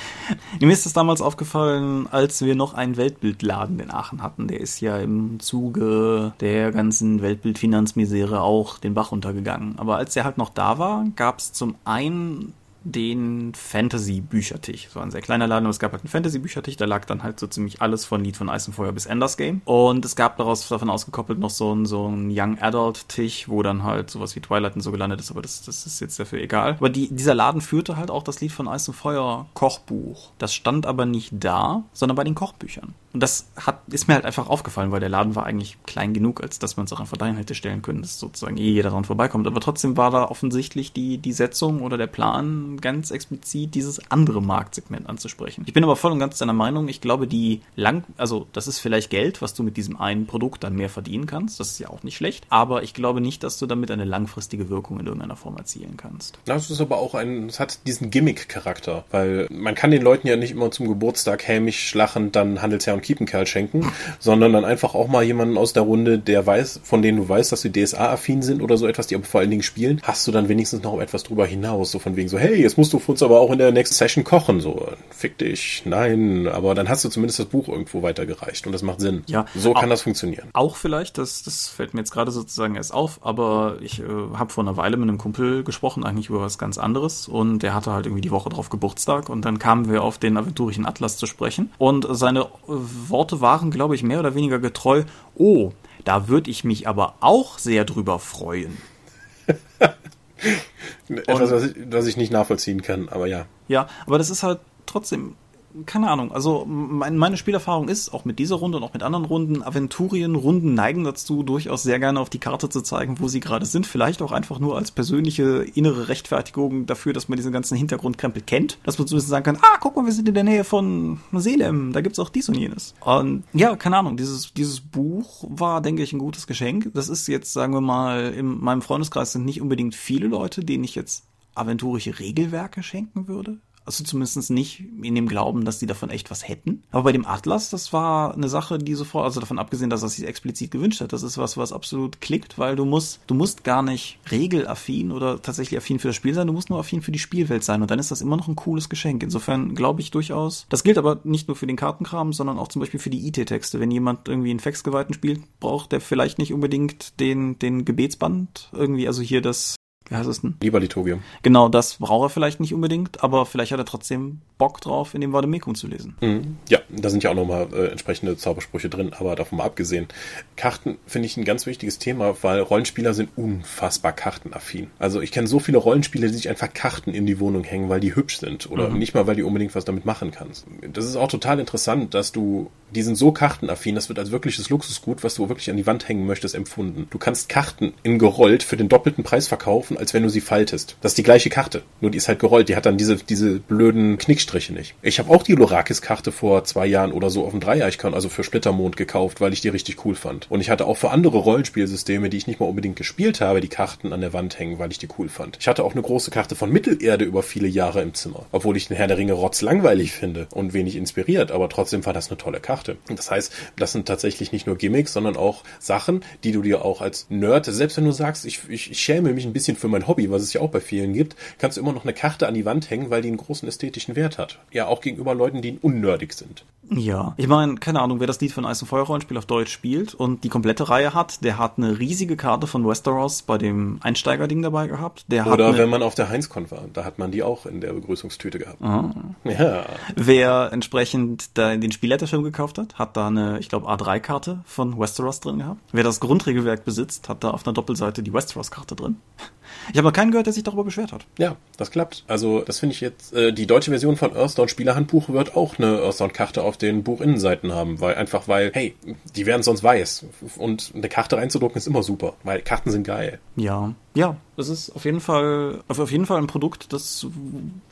<laughs> Mir ist das damals aufgefallen, als wir noch einen Weltbildladen in Aachen hatten. Der ist ja im Zuge der ganzen Weltbildfinanzmisere auch den Bach untergegangen. Aber als der halt noch da war, gab es zum einen den Fantasy-Büchertisch. So ein sehr kleiner Laden, aber es gab halt einen Fantasy-Büchertisch, da lag dann halt so ziemlich alles von Lied von Eis und Feuer bis Enders Game. Und es gab daraus davon ausgekoppelt noch so ein, so Young Adult-Tisch, wo dann halt sowas wie Twilight und so gelandet ist, aber das, das ist jetzt dafür egal. Aber die, dieser Laden führte halt auch das Lied von Eis und Feuer Kochbuch. Das stand aber nicht da, sondern bei den Kochbüchern. Und das hat, ist mir halt einfach aufgefallen, weil der Laden war eigentlich klein genug, als dass man es auch einfach dahin hätte stellen können, dass sozusagen eh jeder dran vorbeikommt. Aber trotzdem war da offensichtlich die, die Setzung oder der Plan ganz explizit, dieses andere Marktsegment anzusprechen. Ich bin aber voll und ganz deiner Meinung. Ich glaube, die lang, also das ist vielleicht Geld, was du mit diesem einen Produkt dann mehr verdienen kannst. Das ist ja auch nicht schlecht. Aber ich glaube nicht, dass du damit eine langfristige Wirkung in irgendeiner Form erzielen kannst. Das ist aber auch ein, es hat diesen Gimmick-Charakter, weil man kann den Leuten ja nicht immer zum Geburtstag hämisch lachend dann Handelsherr und Kiepenkerl schenken, sondern dann einfach auch mal jemanden aus der Runde, der weiß, von denen du weißt, dass sie DSA-affin sind oder so etwas, die aber vor allen Dingen spielen, hast du dann wenigstens noch etwas drüber hinaus, so von wegen so, hey, jetzt musst du für uns aber auch in der Next Session kochen, so, fick dich, nein, aber dann hast du zumindest das Buch irgendwo weitergereicht und das macht Sinn. Ja. So kann auch, das funktionieren. Auch vielleicht, das, das fällt mir jetzt gerade sozusagen erst auf, aber ich äh, habe vor einer Weile mit einem Kumpel gesprochen, eigentlich über was ganz anderes und der hatte halt irgendwie die Woche drauf Geburtstag und dann kamen wir auf den aventurischen Atlas zu sprechen und seine Worte waren, glaube ich, mehr oder weniger getreu. Oh, da würde ich mich aber auch sehr drüber freuen. <laughs> Etwas, was ich, was ich nicht nachvollziehen kann, aber ja. Ja, aber das ist halt trotzdem keine Ahnung, also meine Spielerfahrung ist, auch mit dieser Runde und auch mit anderen Runden, Aventurien-Runden neigen dazu, durchaus sehr gerne auf die Karte zu zeigen, wo sie gerade sind. Vielleicht auch einfach nur als persönliche innere Rechtfertigung dafür, dass man diesen ganzen Hintergrundkrempel kennt. Dass man zumindest sagen kann, ah, guck mal, wir sind in der Nähe von Selem, da gibt's auch dies und jenes. Und ja, keine Ahnung, dieses, dieses Buch war, denke ich, ein gutes Geschenk. Das ist jetzt, sagen wir mal, in meinem Freundeskreis sind nicht unbedingt viele Leute, denen ich jetzt aventurische Regelwerke schenken würde. Also zumindest nicht in dem Glauben, dass die davon echt was hätten. Aber bei dem Atlas, das war eine Sache, die sofort, also davon abgesehen, dass er sich explizit gewünscht hat, das ist was, was absolut klickt, weil du musst, du musst gar nicht regelaffin oder tatsächlich affin für das Spiel sein, du musst nur affin für die Spielwelt sein und dann ist das immer noch ein cooles Geschenk. Insofern glaube ich durchaus, das gilt aber nicht nur für den Kartenkram, sondern auch zum Beispiel für die IT-Texte. Wenn jemand irgendwie einen Faxgeweihten spielt, braucht der vielleicht nicht unbedingt den, den Gebetsband irgendwie, also hier das wie heißt es denn? Lieber Liturgium. Genau, das braucht er vielleicht nicht unbedingt, aber vielleicht hat er trotzdem Bock drauf, in dem Vademecum zu lesen. Mhm. Ja, da sind ja auch nochmal äh, entsprechende Zaubersprüche drin, aber davon mal abgesehen. Karten finde ich ein ganz wichtiges Thema, weil Rollenspieler sind unfassbar kartenaffin. Also ich kenne so viele Rollenspieler, die sich einfach Karten in die Wohnung hängen, weil die hübsch sind oder mhm. nicht mal, weil die unbedingt was damit machen kannst. Das ist auch total interessant, dass du, die sind so kartenaffin, das wird als wirkliches Luxusgut, was du wirklich an die Wand hängen möchtest, empfunden. Du kannst Karten in gerollt für den doppelten Preis verkaufen, als wenn du sie faltest. Das ist die gleiche Karte, nur die ist halt gerollt, die hat dann diese, diese blöden Knickstriche nicht. Ich habe auch die Lorakis-Karte vor zwei Jahren oder so auf dem Dreieichkern, also für Splittermond gekauft, weil ich die richtig cool fand. Und ich hatte auch für andere Rollenspielsysteme, die ich nicht mal unbedingt gespielt habe, die Karten an der Wand hängen, weil ich die cool fand. Ich hatte auch eine große Karte von Mittelerde über viele Jahre im Zimmer, obwohl ich den Herr der Ringe rotz langweilig finde und wenig inspiriert, aber trotzdem war das eine tolle Karte. Das heißt, das sind tatsächlich nicht nur Gimmicks, sondern auch Sachen, die du dir auch als Nerd, selbst wenn du sagst, ich, ich, ich schäme mich ein bisschen für mein Hobby, was es ja auch bei vielen gibt, kannst du immer noch eine Karte an die Wand hängen, weil die einen großen ästhetischen Wert hat. Ja, auch gegenüber Leuten, die unnördig sind. Ja, ich meine, keine Ahnung, wer das Lied von Eis und Feuer Rollenspiel auf Deutsch spielt und die komplette Reihe hat, der hat eine riesige Karte von Westeros bei dem Einsteigerding dabei gehabt. Der Oder eine, wenn man auf der Heinzcon war, da hat man die auch in der Begrüßungstüte gehabt. Ah. Ja. Wer entsprechend da den Spielletterschirm gekauft hat, hat da eine, ich glaube, A3-Karte von Westeros drin gehabt. Wer das Grundregelwerk besitzt, hat da auf einer Doppelseite die Westeros-Karte drin. Ich habe noch keinen gehört, der sich darüber beschwert hat. Ja, das klappt. Also das finde ich jetzt, äh, die deutsche Version von Earthdawn Spielerhandbuch wird auch eine Earthdawn-Karte auf den Buchinnenseiten haben, weil einfach weil, hey, die werden sonst weiß. Und eine Karte reinzudrucken ist immer super, weil Karten sind geil. Ja, ja, das ist auf jeden Fall, auf jeden Fall ein Produkt, das,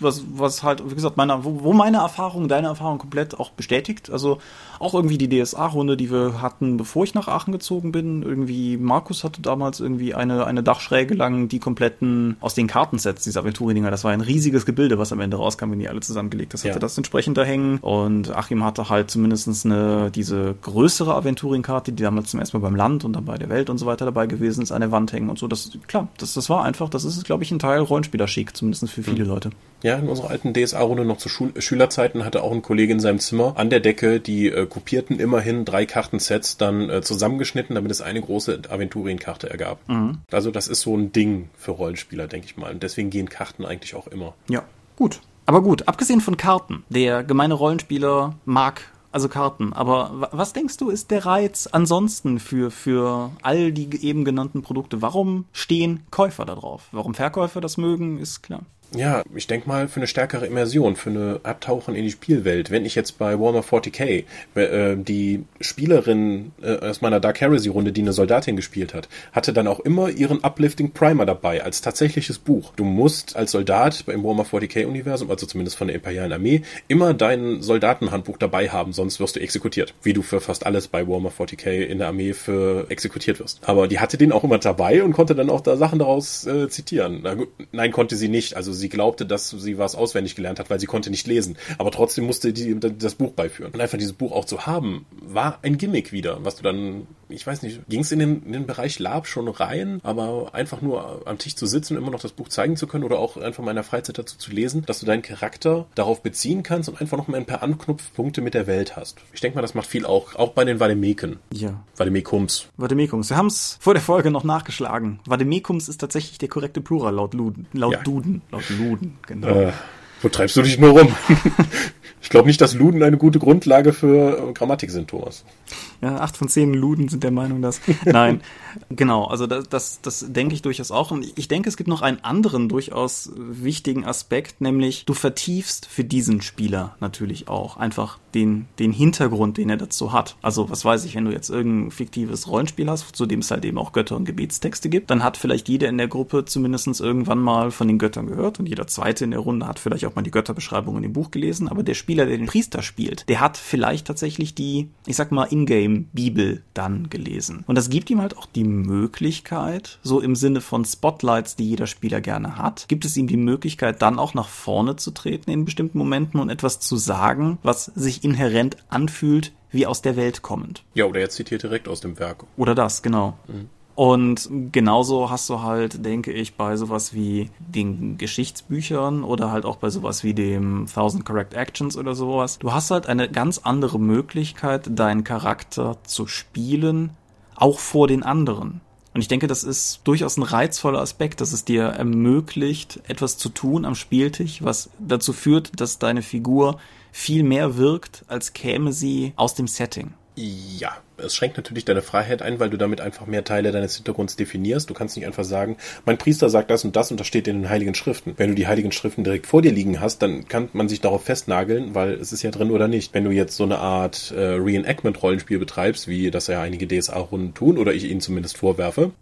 was, was halt, wie gesagt, meine, wo, wo meine Erfahrung, deine Erfahrung komplett auch bestätigt. Also auch irgendwie die DSA-Runde, die wir hatten, bevor ich nach Aachen gezogen bin. Irgendwie, Markus hatte damals irgendwie eine, eine Dachschräge lang die kompletten, aus den Kartensets, diese Aventurien-Dinger, das war ein riesiges Gebilde, was am Ende rauskam, wenn die alle zusammengelegt hast, hatte ja. das entsprechend da hängen. Und Achim hatte halt zumindest eine, diese größere Aventurienkarte, die damals zum ersten Mal beim Land und dann bei der Welt und so weiter dabei gewesen ist, an der Wand hängen und so. Das, klar, das, das war einfach, das ist, glaube ich, ein Teil Rollenspieler-Schick, zumindest für viele mhm. Leute. Ja, in unserer alten DSA-Runde noch zu Schul Schülerzeiten hatte auch ein Kollege in seinem Zimmer an der Decke die äh, kopierten immerhin drei Kartensets dann äh, zusammengeschnitten, damit es eine große Aventurienkarte ergab. Mhm. Also das ist so ein Ding für Rollenspieler, denke ich mal. Und deswegen gehen Karten eigentlich auch immer. Ja, gut. Aber gut, abgesehen von Karten, der gemeine Rollenspieler mag also Karten. Aber was denkst du, ist der Reiz ansonsten für, für all die eben genannten Produkte? Warum stehen Käufer da drauf? Warum Verkäufer das mögen, ist klar. Ja, ich denke mal für eine stärkere Immersion, für eine Abtauchen in die Spielwelt. Wenn ich jetzt bei Warhammer 40k äh, die Spielerin äh, aus meiner Dark Heresy Runde, die eine Soldatin gespielt hat, hatte dann auch immer ihren Uplifting Primer dabei als tatsächliches Buch. Du musst als Soldat im Warhammer 40k Universum, also zumindest von der imperialen Armee, immer dein Soldatenhandbuch dabei haben, sonst wirst du exekutiert. Wie du für fast alles bei Warhammer 40k in der Armee für exekutiert wirst. Aber die hatte den auch immer dabei und konnte dann auch da Sachen daraus äh, zitieren. Na gut, nein, konnte sie nicht. Also sie glaubte, dass sie was auswendig gelernt hat, weil sie konnte nicht lesen. Aber trotzdem musste die das Buch beiführen. Und einfach dieses Buch auch zu haben, war ein Gimmick wieder, was du dann, ich weiß nicht, ging es in den, in den Bereich Lab schon rein, aber einfach nur am Tisch zu sitzen und immer noch das Buch zeigen zu können oder auch einfach mal in der Freizeit dazu zu lesen, dass du deinen Charakter darauf beziehen kannst und einfach noch mal ein paar Anknupfpunkte mit der Welt hast. Ich denke mal, das macht viel auch, auch bei den Vademeken. Ja. Vademekums. Vademekums. Wir haben es vor der Folge noch nachgeschlagen. Vademekums ist tatsächlich der korrekte Plural laut Luden, laut ja. Duden, laut Luden, genau. Äh, wo treibst du dich nur rum? <laughs> ich glaube nicht, dass Luden eine gute Grundlage für Grammatik sind, Thomas. Ja, acht von zehn Luden sind der Meinung, dass. <laughs> Nein, genau, also das, das, das denke ich durchaus auch. Und ich denke, es gibt noch einen anderen durchaus wichtigen Aspekt, nämlich du vertiefst für diesen Spieler natürlich auch einfach den, den Hintergrund, den er dazu hat. Also, was weiß ich, wenn du jetzt irgendein fiktives Rollenspiel hast, zu dem es halt eben auch Götter und Gebetstexte gibt, dann hat vielleicht jeder in der Gruppe zumindest irgendwann mal von den Göttern gehört und jeder zweite in der Runde hat vielleicht auch mal die Götterbeschreibung in dem Buch gelesen, aber der Spieler, der den Priester spielt, der hat vielleicht tatsächlich die, ich sag mal, Ingame-Bibel dann gelesen. Und das gibt ihm halt auch die Möglichkeit, so im Sinne von Spotlights, die jeder Spieler gerne hat, gibt es ihm die Möglichkeit, dann auch nach vorne zu treten in bestimmten Momenten und etwas zu sagen, was sich inhärent anfühlt, wie aus der Welt kommend. Ja, oder er zitiert direkt aus dem Werk. Oder das, genau. Mhm. Und genauso hast du halt, denke ich, bei sowas wie den Geschichtsbüchern oder halt auch bei sowas wie dem Thousand Correct Actions oder sowas. Du hast halt eine ganz andere Möglichkeit, deinen Charakter zu spielen, auch vor den anderen. Und ich denke, das ist durchaus ein reizvoller Aspekt, dass es dir ermöglicht, etwas zu tun am Spieltisch, was dazu führt, dass deine Figur viel mehr wirkt, als käme sie aus dem Setting. Ja, es schränkt natürlich deine Freiheit ein, weil du damit einfach mehr Teile deines Hintergrunds definierst. Du kannst nicht einfach sagen, mein Priester sagt das und das und das steht in den Heiligen Schriften. Wenn du die Heiligen Schriften direkt vor dir liegen hast, dann kann man sich darauf festnageln, weil es ist ja drin oder nicht. Wenn du jetzt so eine Art äh, Reenactment-Rollenspiel betreibst, wie das ja einige DSA-Runden tun, oder ich ihnen zumindest vorwerfe,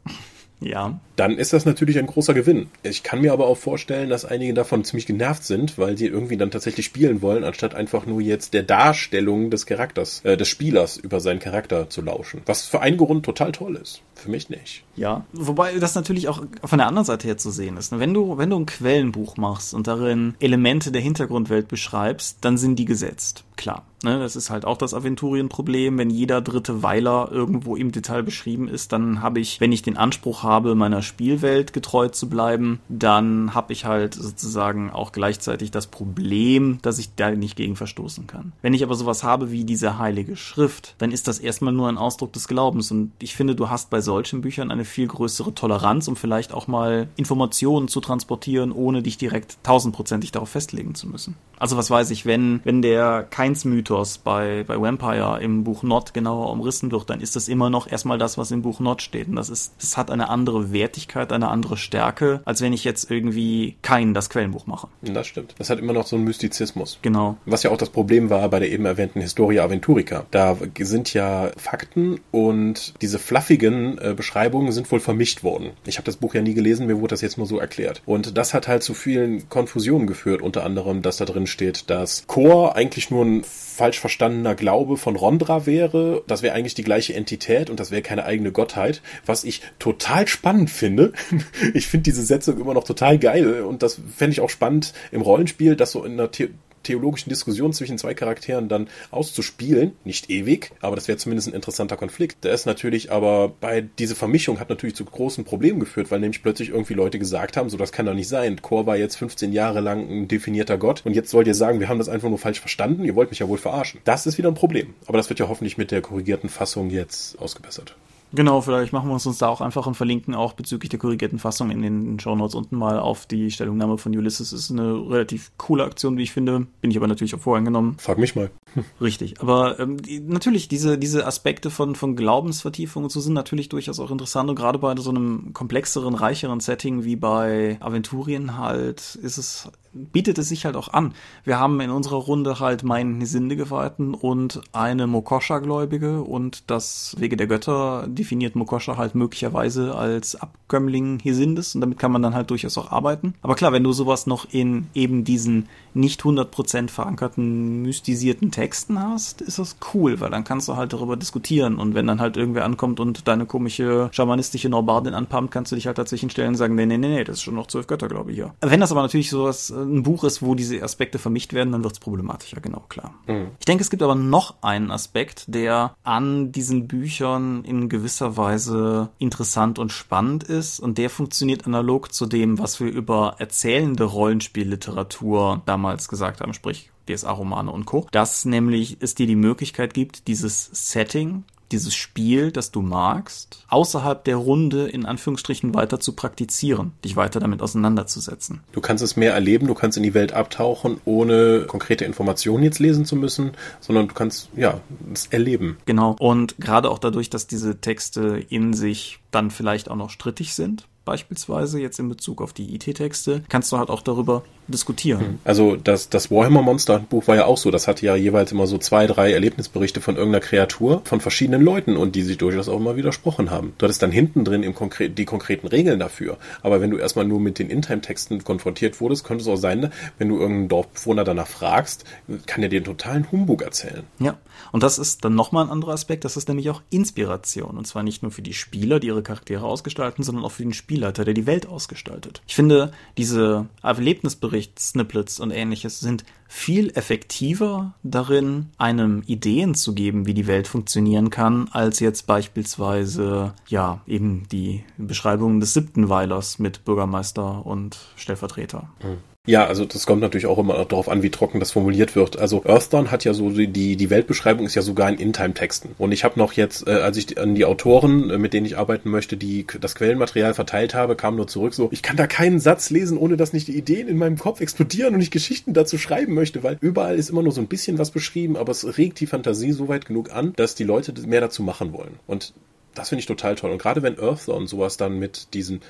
ja. Dann ist das natürlich ein großer Gewinn. Ich kann mir aber auch vorstellen, dass einige davon ziemlich genervt sind, weil sie irgendwie dann tatsächlich spielen wollen, anstatt einfach nur jetzt der Darstellung des Charakters, äh, des Spielers über seinen Charakter zu lauschen. Was für einen Grund total toll ist. Für mich nicht. Ja, wobei das natürlich auch von der anderen Seite her zu sehen ist. Wenn du, wenn du ein Quellenbuch machst und darin Elemente der Hintergrundwelt beschreibst, dann sind die gesetzt. Klar. Ne, das ist halt auch das Aventurienproblem. Wenn jeder dritte Weiler irgendwo im Detail beschrieben ist, dann habe ich, wenn ich den Anspruch habe, meiner Spielwelt getreu zu bleiben, dann habe ich halt sozusagen auch gleichzeitig das Problem, dass ich da nicht gegen verstoßen kann. Wenn ich aber sowas habe wie diese heilige Schrift, dann ist das erstmal nur ein Ausdruck des Glaubens. Und ich finde, du hast bei solchen Büchern eine viel größere Toleranz, um vielleicht auch mal Informationen zu transportieren, ohne dich direkt tausendprozentig darauf festlegen zu müssen. Also was weiß ich, wenn, wenn der kein 1-Mythos bei, bei Vampire im Buch Not genauer umrissen wird, dann ist das immer noch erstmal das, was im Buch Not steht. Und das ist, das hat eine andere Wertigkeit, eine andere Stärke, als wenn ich jetzt irgendwie kein das Quellenbuch mache. Das stimmt. Das hat immer noch so einen Mystizismus. Genau. Was ja auch das Problem war bei der eben erwähnten Historia Aventurica. Da sind ja Fakten und diese fluffigen äh, Beschreibungen sind wohl vermischt worden. Ich habe das Buch ja nie gelesen, mir wurde das jetzt nur so erklärt. Und das hat halt zu vielen Konfusionen geführt, unter anderem, dass da drin steht, dass Chor eigentlich nur ein falsch verstandener Glaube von Rondra wäre. Das wäre eigentlich die gleiche Entität und das wäre keine eigene Gottheit, was ich total spannend finde. <laughs> ich finde diese Setzung immer noch total geil und das fände ich auch spannend im Rollenspiel, das so in einer The theologischen Diskussion zwischen zwei Charakteren dann auszuspielen. Nicht ewig, aber das wäre zumindest ein interessanter Konflikt. Der ist natürlich aber bei diese Vermischung hat natürlich zu großen Problemen geführt, weil nämlich plötzlich irgendwie Leute gesagt haben, so das kann doch nicht sein. Chor war jetzt 15 Jahre lang ein definierter Gott und jetzt wollt ihr sagen, wir haben das einfach nur falsch verstanden, ihr wollt mich ja wohl verarschen. Das ist wieder ein Problem. Aber das wird ja hoffentlich mit der korrigierten Fassung jetzt ausgebessert. Genau, vielleicht machen wir uns da auch einfach und verlinken auch bezüglich der korrigierten Fassung in den Show Notes unten mal auf die Stellungnahme von Ulysses. Ist eine relativ coole Aktion, wie ich finde. Bin ich aber natürlich auch voreingenommen. Frag mich mal. <laughs> <laughs> Richtig. Aber ähm, die, natürlich, diese, diese Aspekte von, von Glaubensvertiefung und so sind natürlich durchaus auch interessant. Und gerade bei so einem komplexeren, reicheren Setting wie bei Aventurien halt, ist es bietet es sich halt auch an. Wir haben in unserer Runde halt meinen Hisinde-Geweihten und eine Mokosha-Gläubige und das Wege der Götter definiert Mokosha halt möglicherweise als Abkömmling Hisindes und damit kann man dann halt durchaus auch arbeiten. Aber klar, wenn du sowas noch in eben diesen nicht 100% verankerten, mystisierten Texten hast, ist das cool, weil dann kannst du halt darüber diskutieren und wenn dann halt irgendwer ankommt und deine komische schamanistische Norbardin anpumpt, kannst du dich halt dazwischen stellen und sagen, nee, nee, nee, nee, das ist schon noch zwölf Götter, glaube ich, hier. Wenn das aber natürlich sowas ein Buch ist, wo diese Aspekte vermischt werden, dann wird es problematischer, genau, klar. Mhm. Ich denke, es gibt aber noch einen Aspekt, der an diesen Büchern in gewisser Weise interessant und spannend ist und der funktioniert analog zu dem, was wir über erzählende Rollenspielliteratur damals gesagt haben, sprich DSA-Romane und Co. Dass nämlich es dir die Möglichkeit gibt, dieses Setting dieses Spiel, das du magst, außerhalb der Runde in Anführungsstrichen weiter zu praktizieren, dich weiter damit auseinanderzusetzen. Du kannst es mehr erleben, du kannst in die Welt abtauchen, ohne konkrete Informationen jetzt lesen zu müssen, sondern du kannst, ja, es erleben. Genau. Und gerade auch dadurch, dass diese Texte in sich dann vielleicht auch noch strittig sind, beispielsweise jetzt in Bezug auf die IT-Texte, kannst du halt auch darüber diskutieren. Hm. Also das, das Warhammer Monster Buch war ja auch so. Das hatte ja jeweils immer so zwei, drei Erlebnisberichte von irgendeiner Kreatur von verschiedenen Leuten und die sich durchaus auch immer widersprochen haben. Du hattest dann hinten drin im Konkre die konkreten Regeln dafür. Aber wenn du erstmal nur mit den In-Time-Texten konfrontiert wurdest, könnte es auch sein, wenn du irgendeinen Dorfbewohner danach fragst, kann er dir einen totalen Humbug erzählen. Ja. Und das ist dann nochmal ein anderer Aspekt. Das ist nämlich auch Inspiration. Und zwar nicht nur für die Spieler, die ihre Charaktere ausgestalten, sondern auch für den Spielleiter, der die Welt ausgestaltet. Ich finde, diese Erlebnisberichte Bericht-Snippets und ähnliches sind viel effektiver darin, einem Ideen zu geben, wie die Welt funktionieren kann, als jetzt beispielsweise, ja, eben die Beschreibung des siebten Weilers mit Bürgermeister und Stellvertreter. Mhm. Ja, also das kommt natürlich auch immer darauf an, wie trocken das formuliert wird. Also Earthdawn hat ja so die die Weltbeschreibung ist ja sogar in In-Time-Texten. Und ich habe noch jetzt, äh, als ich an die Autoren, äh, mit denen ich arbeiten möchte, die das Quellenmaterial verteilt habe, kam nur zurück so: Ich kann da keinen Satz lesen, ohne dass nicht die Ideen in meinem Kopf explodieren und ich Geschichten dazu schreiben möchte, weil überall ist immer nur so ein bisschen was beschrieben, aber es regt die Fantasie so weit genug an, dass die Leute mehr dazu machen wollen. Und das finde ich total toll. Und gerade wenn Earthdawn sowas dann mit diesen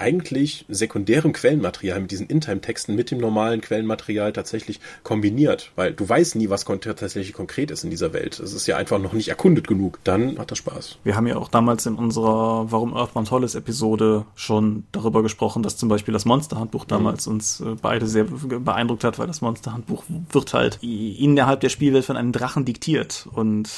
eigentlich sekundärem Quellenmaterial mit diesen In-Time-Texten mit dem normalen Quellenmaterial tatsächlich kombiniert, weil du weißt nie, was tatsächlich konkret ist in dieser Welt. Es ist ja einfach noch nicht erkundet genug. Dann hat das Spaß. Wir haben ja auch damals in unserer Warum Earthbound toll ist Episode schon darüber gesprochen, dass zum Beispiel das Monsterhandbuch damals mhm. uns äh, beide sehr beeindruckt hat, weil das Monsterhandbuch wird halt innerhalb der Spielwelt von einem Drachen diktiert und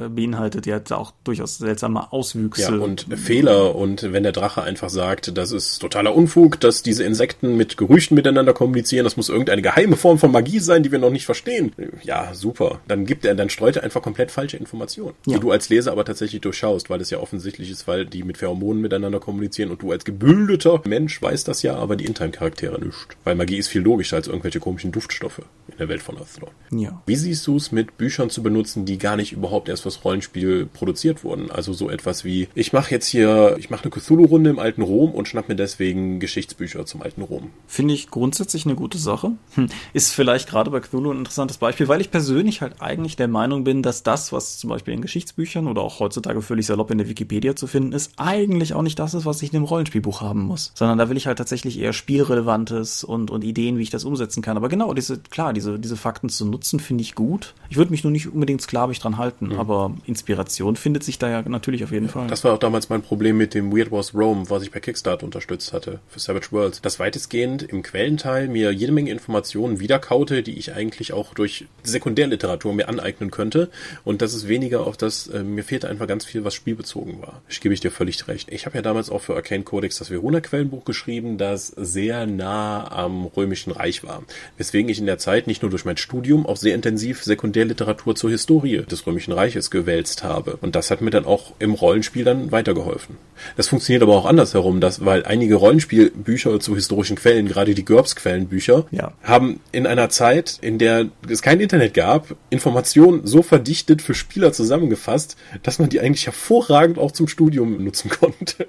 äh, beinhaltet ja auch durchaus seltsame Auswüchse. Ja, und Fehler und wenn der Drache einfach sagt, das ist ist totaler Unfug, dass diese Insekten mit Gerüchten miteinander kommunizieren. Das muss irgendeine geheime Form von Magie sein, die wir noch nicht verstehen. Ja, super. Dann gibt er, dann streut er einfach komplett falsche Informationen, ja. die du als Leser aber tatsächlich durchschaust, weil es ja offensichtlich ist, weil die mit Pheromonen miteinander kommunizieren und du als gebildeter Mensch weißt das ja, aber die In-Time-Charaktere nicht. Weil Magie ist viel logischer als irgendwelche komischen Duftstoffe in der Welt von Earthdawn. Ja. Wie siehst du es mit Büchern zu benutzen, die gar nicht überhaupt erst fürs Rollenspiel produziert wurden? Also so etwas wie, ich mache jetzt hier, ich mache eine Cthulhu-Runde im alten Rom und schnapp mir deswegen Geschichtsbücher zum alten Rom. Finde ich grundsätzlich eine gute Sache. Hm. Ist vielleicht gerade bei Cthulhu ein interessantes Beispiel, weil ich persönlich halt eigentlich der Meinung bin, dass das, was zum Beispiel in Geschichtsbüchern oder auch heutzutage völlig salopp in der Wikipedia zu finden ist, eigentlich auch nicht das ist, was ich in einem Rollenspielbuch haben muss. Sondern da will ich halt tatsächlich eher Spielrelevantes und, und Ideen, wie ich das umsetzen kann. Aber genau, diese, klar, diese, diese Fakten zu nutzen, finde ich gut. Ich würde mich nur nicht unbedingt sklavisch dran halten, mhm. aber Inspiration findet sich da ja natürlich auf jeden Fall. Das war auch damals mein Problem mit dem Weird Wars Rome, was ich bei Kickstarter unterstützt hatte für Savage Worlds. Das weitestgehend im Quellenteil mir jede Menge Informationen wiederkaute, die ich eigentlich auch durch Sekundärliteratur mir aneignen könnte. Und das ist weniger auf das, äh, mir fehlte einfach ganz viel, was spielbezogen war. Ich gebe ich dir völlig recht. Ich habe ja damals auch für Arcane Codex das Verona Quellenbuch geschrieben, das sehr nah am Römischen Reich war. Weswegen ich in der Zeit nicht nur durch mein Studium auch sehr intensiv Sekundärliteratur zur Historie des Römischen Reiches gewälzt habe. Und das hat mir dann auch im Rollenspiel dann weitergeholfen. Das funktioniert aber auch andersherum, dass, weil einige Rollenspielbücher zu historischen Quellen, gerade die GURPS-Quellenbücher, ja. haben in einer Zeit, in der es kein Internet gab, Informationen so verdichtet für Spieler zusammengefasst, dass man die eigentlich hervorragend auch zum Studium nutzen <laughs> konnte.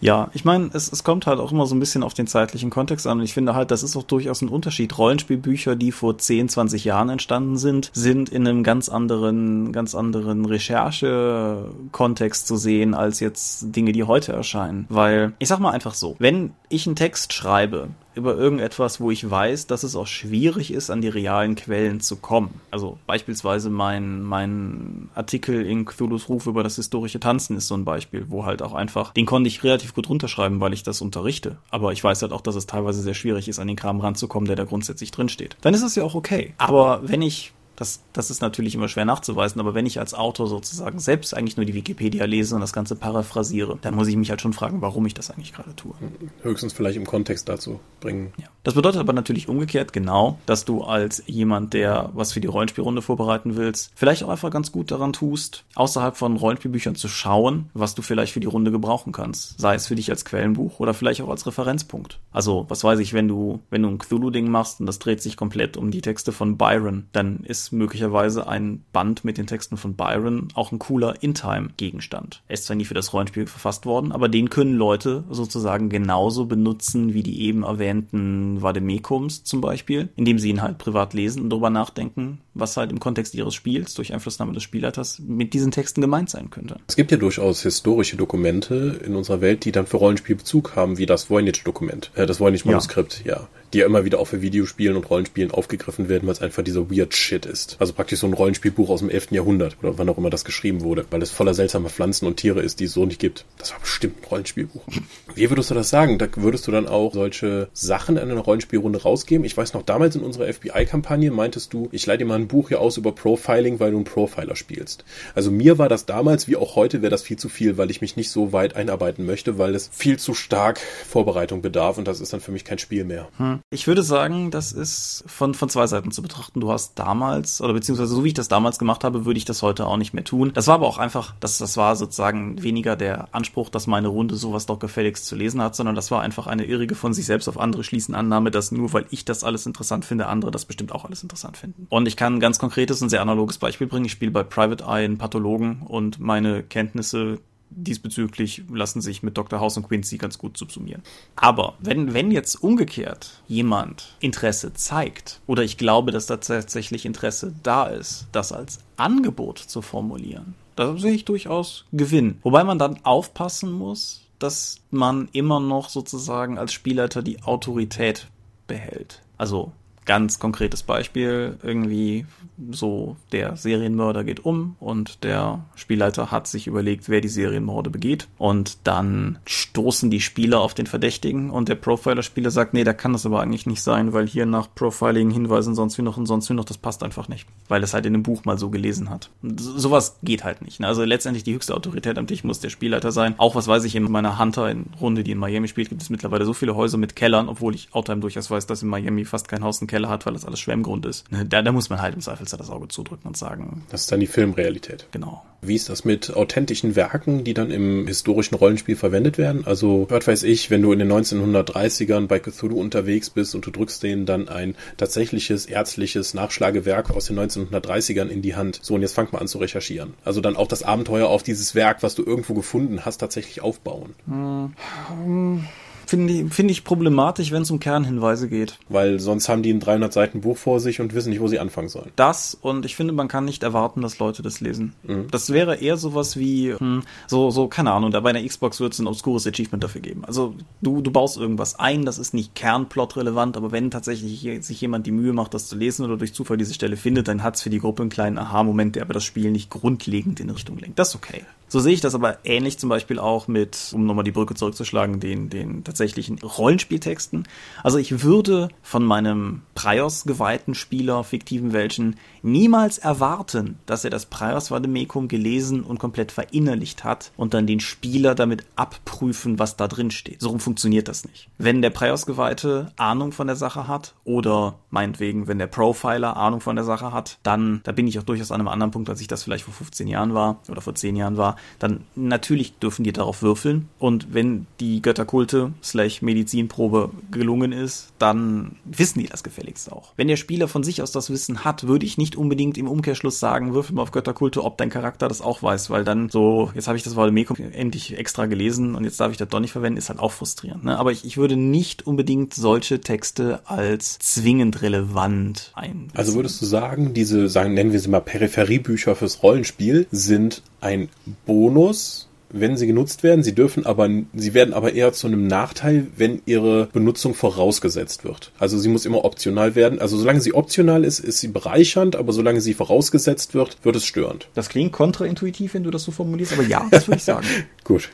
Ja, ich meine, es, es kommt halt auch immer so ein bisschen auf den zeitlichen Kontext an und ich finde halt, das ist auch durchaus ein Unterschied. Rollenspielbücher, die vor 10, 20 Jahren entstanden sind, sind in einem ganz anderen, ganz anderen Recherche-Kontext zu sehen, als jetzt Dinge, die heute erscheinen. Weil, ich sag mal einfach so, wenn ich einen Text schreibe, über irgendetwas, wo ich weiß, dass es auch schwierig ist, an die realen Quellen zu kommen. Also beispielsweise mein, mein Artikel in Cthulhu's Ruf über das historische Tanzen ist so ein Beispiel, wo halt auch einfach, den konnte ich relativ gut runterschreiben, weil ich das unterrichte. Aber ich weiß halt auch, dass es teilweise sehr schwierig ist, an den Kram ranzukommen, der da grundsätzlich drinsteht. Dann ist es ja auch okay. Aber wenn ich das, das ist natürlich immer schwer nachzuweisen, aber wenn ich als Autor sozusagen selbst eigentlich nur die Wikipedia lese und das Ganze paraphrasiere, dann muss ich mich halt schon fragen, warum ich das eigentlich gerade tue. Höchstens vielleicht im Kontext dazu bringen. Ja. Das bedeutet aber natürlich umgekehrt genau, dass du als jemand, der was für die Rollenspielrunde vorbereiten willst, vielleicht auch einfach ganz gut daran tust, außerhalb von Rollenspielbüchern zu schauen, was du vielleicht für die Runde gebrauchen kannst. Sei es für dich als Quellenbuch oder vielleicht auch als Referenzpunkt. Also, was weiß ich, wenn du, wenn du ein Cthulhu-Ding machst und das dreht sich komplett um die Texte von Byron, dann ist möglicherweise ein Band mit den Texten von Byron auch ein cooler In-Time-Gegenstand. Er ist zwar nie für das Rollenspiel verfasst worden, aber den können Leute sozusagen genauso benutzen wie die eben erwähnten Vademekums zum Beispiel, indem sie ihn halt privat lesen und darüber nachdenken, was halt im Kontext ihres Spiels durch Einflussnahme des Spielleiters mit diesen Texten gemeint sein könnte. Es gibt ja durchaus historische Dokumente in unserer Welt, die dann für Rollenspiel Bezug haben, wie das Voynich-Dokument, äh, das Voynich-Manuskript, ja. ja die ja immer wieder auch für Videospielen und Rollenspielen aufgegriffen werden, weil es einfach dieser Weird Shit ist. Also praktisch so ein Rollenspielbuch aus dem 11. Jahrhundert oder wann auch immer das geschrieben wurde, weil es voller seltsamer Pflanzen und Tiere ist, die es so nicht gibt. Das war bestimmt ein Rollenspielbuch. <laughs> Wie würdest du das sagen? Da würdest du dann auch solche Sachen in einer Rollenspielrunde rausgeben? Ich weiß noch, damals in unserer FBI-Kampagne meintest du, ich leite dir mal ein Buch hier aus über Profiling, weil du einen Profiler spielst. Also mir war das damals, wie auch heute, wäre das viel zu viel, weil ich mich nicht so weit einarbeiten möchte, weil es viel zu stark Vorbereitung bedarf und das ist dann für mich kein Spiel mehr. Hm. Ich würde sagen, das ist von, von zwei Seiten zu betrachten. Du hast damals, oder beziehungsweise so wie ich das damals gemacht habe, würde ich das heute auch nicht mehr tun. Das war aber auch einfach, das, das war sozusagen weniger der Anspruch, dass meine Runde sowas doch gefälligst zu lesen hat, sondern das war einfach eine irrige von sich selbst auf andere schließen Annahme, dass nur weil ich das alles interessant finde, andere das bestimmt auch alles interessant finden. Und ich kann ein ganz konkretes und sehr analoges Beispiel bringen. Ich spiele bei Private Eye einen Pathologen und meine Kenntnisse diesbezüglich lassen sich mit Dr. House und Quincy ganz gut subsumieren. Aber wenn, wenn jetzt umgekehrt jemand Interesse zeigt, oder ich glaube, dass da tatsächlich Interesse da ist, das als Angebot zu formulieren, da sehe ich durchaus Gewinn. Wobei man dann aufpassen muss, dass man immer noch sozusagen als Spielleiter die Autorität behält. Also ganz konkretes Beispiel, irgendwie so der Serienmörder geht um und der Spielleiter hat sich überlegt, wer die Serienmorde begeht und dann stoßen die Spieler auf den Verdächtigen und der Profiler-Spieler sagt, nee, da kann das aber eigentlich nicht sein, weil hier nach Profiling Hinweisen sonst wie noch und sonst wie noch, das passt einfach nicht, weil es halt in dem Buch mal so gelesen hat. sowas geht halt nicht. Ne? Also letztendlich die höchste Autorität am Tisch muss der Spielleiter sein. Auch was weiß ich in meiner Hunter-Runde, die in Miami spielt, gibt es mittlerweile so viele Häuser mit Kellern, obwohl ich Outtime durchaus weiß, dass in Miami fast kein Haus einen Keller hat, weil das alles Schwemmgrund ist. Ne, da, da muss man halt im Zweifelsfall das Auge zudrücken und sagen. Das ist dann die Filmrealität. Genau. Wie ist das mit authentischen Werken, die dann im historischen Rollenspiel verwendet werden? Also, hört weiß ich, wenn du in den 1930ern bei Cthulhu unterwegs bist und du drückst denen dann ein tatsächliches ärztliches Nachschlagewerk aus den 1930ern in die Hand. So, und jetzt fang mal an zu recherchieren. Also dann auch das Abenteuer auf dieses Werk, was du irgendwo gefunden hast, tatsächlich aufbauen. Hm. Finde ich, finde ich problematisch, wenn es um Kernhinweise geht. Weil sonst haben die ein 300 Seiten Buch vor sich und wissen nicht, wo sie anfangen sollen. Das und ich finde, man kann nicht erwarten, dass Leute das lesen. Mhm. Das wäre eher sowas wie, hm, so, so, keine Ahnung, da bei einer Xbox wird es ein obskures Achievement dafür geben. Also du, du baust irgendwas ein, das ist nicht Kernplot relevant, aber wenn tatsächlich sich jemand die Mühe macht, das zu lesen oder durch Zufall diese Stelle findet, dann hat es für die Gruppe einen kleinen Aha-Moment, der aber das Spiel nicht grundlegend in Richtung lenkt. Das ist okay. So sehe ich das aber ähnlich zum Beispiel auch mit, um nochmal die Brücke zurückzuschlagen, den, den tatsächlichen Rollenspieltexten. Also ich würde von meinem Prios geweihten Spieler, fiktiven welchen, niemals erwarten, dass er das Prios Vademecum gelesen und komplett verinnerlicht hat und dann den Spieler damit abprüfen, was da drin steht. So funktioniert das nicht. Wenn der Prios Geweihte Ahnung von der Sache hat oder meinetwegen, wenn der Profiler Ahnung von der Sache hat, dann, da bin ich auch durchaus an einem anderen Punkt, als ich das vielleicht vor 15 Jahren war oder vor 10 Jahren war, dann natürlich dürfen die darauf würfeln. Und wenn die Götterkulte slash Medizinprobe gelungen ist, dann wissen die das gefälligst auch. Wenn der Spieler von sich aus das Wissen hat, würde ich nicht unbedingt im Umkehrschluss sagen, würfel mal auf Götterkulte, ob dein Charakter das auch weiß, weil dann so, jetzt habe ich das Valmeko endlich extra gelesen und jetzt darf ich das doch nicht verwenden, ist halt auch frustrierend. Ne? Aber ich, ich würde nicht unbedingt solche Texte als zwingend relevant ein. Also würdest du sagen, diese, sagen, nennen wir sie mal Peripheriebücher fürs Rollenspiel, sind ein Bonus, wenn sie genutzt werden. Sie dürfen aber, sie werden aber eher zu einem Nachteil, wenn ihre Benutzung vorausgesetzt wird. Also sie muss immer optional werden. Also solange sie optional ist, ist sie bereichernd, aber solange sie vorausgesetzt wird, wird es störend. Das klingt kontraintuitiv, wenn du das so formulierst, aber ja, das würde ich sagen. <laughs> Gut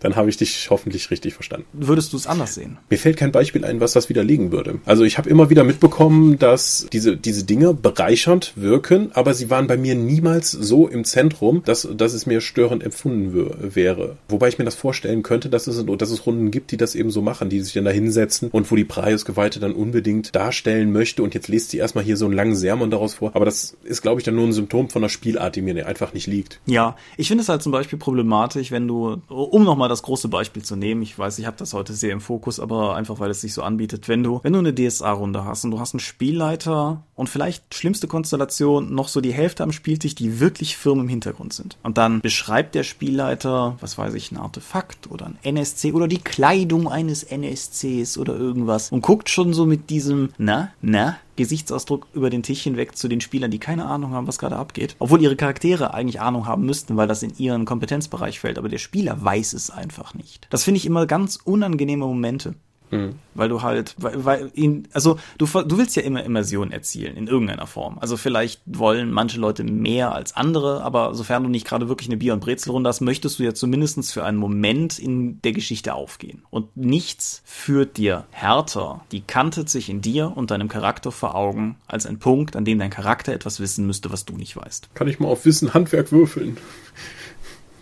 dann habe ich dich hoffentlich richtig verstanden. Würdest du es anders sehen? Mir fällt kein Beispiel ein, was das widerlegen würde. Also ich habe immer wieder mitbekommen, dass diese, diese Dinge bereichernd wirken, aber sie waren bei mir niemals so im Zentrum, dass, dass es mir störend empfunden wäre. Wobei ich mir das vorstellen könnte, dass es, dass es Runden gibt, die das eben so machen, die sich dann da hinsetzen und wo die Preisgeweihte dann unbedingt darstellen möchte und jetzt liest sie erstmal hier so einen langen Sermon daraus vor. Aber das ist, glaube ich, dann nur ein Symptom von einer Spielart, die mir einfach nicht liegt. Ja, ich finde es halt zum Beispiel problematisch, wenn du, um nochmal das große Beispiel zu nehmen, ich weiß, ich habe das heute sehr im Fokus, aber einfach weil es sich so anbietet, wenn du, wenn du eine DSA-Runde hast und du hast einen Spielleiter und vielleicht schlimmste Konstellation noch so die Hälfte am Spieltisch, die wirklich firm im Hintergrund sind. Und dann beschreibt der Spielleiter, was weiß ich, ein Artefakt oder ein NSC oder die Kleidung eines NSCs oder irgendwas und guckt schon so mit diesem, na, na, Gesichtsausdruck über den Tisch hinweg zu den Spielern, die keine Ahnung haben, was gerade abgeht. Obwohl ihre Charaktere eigentlich Ahnung haben müssten, weil das in ihren Kompetenzbereich fällt, aber der Spieler weiß es einfach nicht. Das finde ich immer ganz unangenehme Momente. Mhm. Weil du halt, weil, weil ihn, also du, du willst ja immer Immersion erzielen in irgendeiner Form. Also vielleicht wollen manche Leute mehr als andere, aber sofern du nicht gerade wirklich eine Bier- und Brezelrunde hast, möchtest du ja zumindest für einen Moment in der Geschichte aufgehen. Und nichts führt dir härter die kantet sich in dir und deinem Charakter vor Augen als ein Punkt, an dem dein Charakter etwas wissen müsste, was du nicht weißt. Kann ich mal auf Wissen Handwerk würfeln?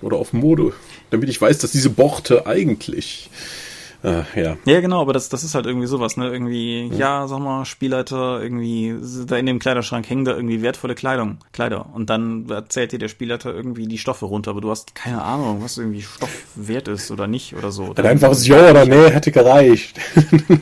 Oder auf Mode, damit ich weiß, dass diese Borte eigentlich äh, ja. Ja, genau, aber das, das ist halt irgendwie sowas, ne? Irgendwie, ja. ja, sag mal, Spielleiter, irgendwie, da in dem Kleiderschrank hängen da irgendwie wertvolle Kleidung, Kleider. Und dann erzählt dir der Spielleiter irgendwie die Stoffe runter, aber du hast keine Ahnung, was irgendwie Stoff wert ist oder nicht oder so. Ein einfaches Ja oder Nee hätte gereicht.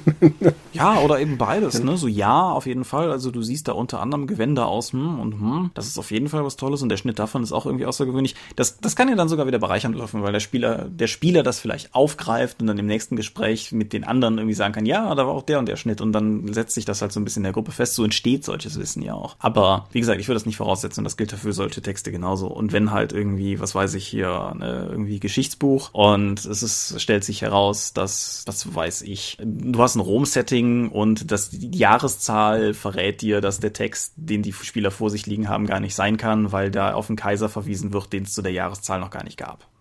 <laughs> ja, oder eben beides, ne? So ja, auf jeden Fall. Also du siehst da unter anderem Gewänder aus, hm, und hm, das ist auf jeden Fall was Tolles und der Schnitt davon ist auch irgendwie außergewöhnlich. Das, das kann ja dann sogar wieder bereichern dürfen, weil der Spieler, der Spieler das vielleicht aufgreift und dann im nächsten Gespräch Gespräch mit den anderen irgendwie sagen kann, ja, da war auch der und der Schnitt und dann setzt sich das halt so ein bisschen in der Gruppe fest. So entsteht solches Wissen ja auch. Aber wie gesagt, ich würde das nicht voraussetzen das gilt dafür solche Texte genauso. Und wenn halt irgendwie, was weiß ich hier, ne, irgendwie Geschichtsbuch und es ist, stellt sich heraus, dass, was weiß ich, du hast ein Rom-Setting und das, die Jahreszahl verrät dir, dass der Text, den die Spieler vor sich liegen haben, gar nicht sein kann, weil da auf einen Kaiser verwiesen wird, den es zu der Jahreszahl noch gar nicht gab.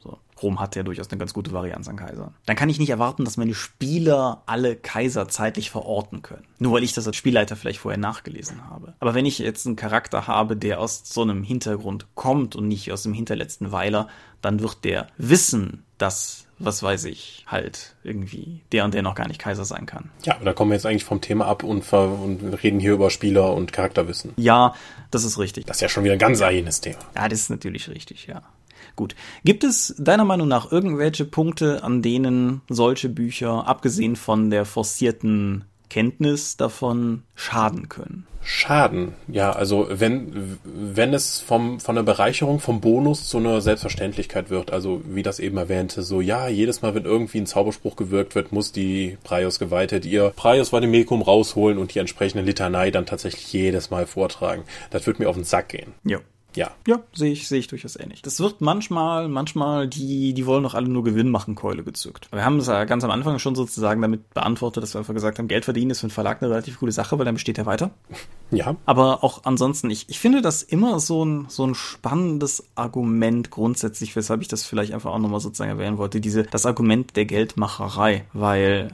Rom hat ja durchaus eine ganz gute Varianz an Kaisern. Dann kann ich nicht erwarten, dass meine Spieler alle Kaiser zeitlich verorten können. Nur weil ich das als Spielleiter vielleicht vorher nachgelesen habe. Aber wenn ich jetzt einen Charakter habe, der aus so einem Hintergrund kommt und nicht aus dem hinterletzten Weiler, dann wird der wissen, dass was weiß ich, halt irgendwie der und der noch gar nicht Kaiser sein kann. Ja, da kommen wir jetzt eigentlich vom Thema ab und, und reden hier über Spieler und Charakterwissen. Ja, das ist richtig. Das ist ja schon wieder ein ganz eigenes Thema. Ja, das ist natürlich richtig, ja. Gut. Gibt es deiner Meinung nach irgendwelche Punkte, an denen solche Bücher, abgesehen von der forcierten Kenntnis davon schaden können. Schaden, ja, also wenn, wenn es vom, von der Bereicherung, vom Bonus zu einer Selbstverständlichkeit wird, also wie das eben erwähnte, so ja, jedes Mal, wenn irgendwie ein Zauberspruch gewirkt wird, muss die Praios-Geweihte ihr Praios Vademecum rausholen und die entsprechende Litanei dann tatsächlich jedes Mal vortragen. Das wird mir auf den Sack gehen. Ja. Ja. Ja, sehe ich, sehe ich durchaus ähnlich. Das wird manchmal, manchmal die, die wollen doch alle nur Gewinn machen, Keule gezückt. Wir haben es ja ganz am Anfang schon sozusagen damit beantwortet, dass wir einfach gesagt haben, Geld verdienen ist für einen Verlag eine relativ coole Sache, weil dann besteht er weiter. <laughs> Ja. Aber auch ansonsten, ich, ich finde das immer so ein, so ein spannendes Argument grundsätzlich, weshalb ich das vielleicht einfach auch nochmal sozusagen erwähnen wollte, diese, das Argument der Geldmacherei, weil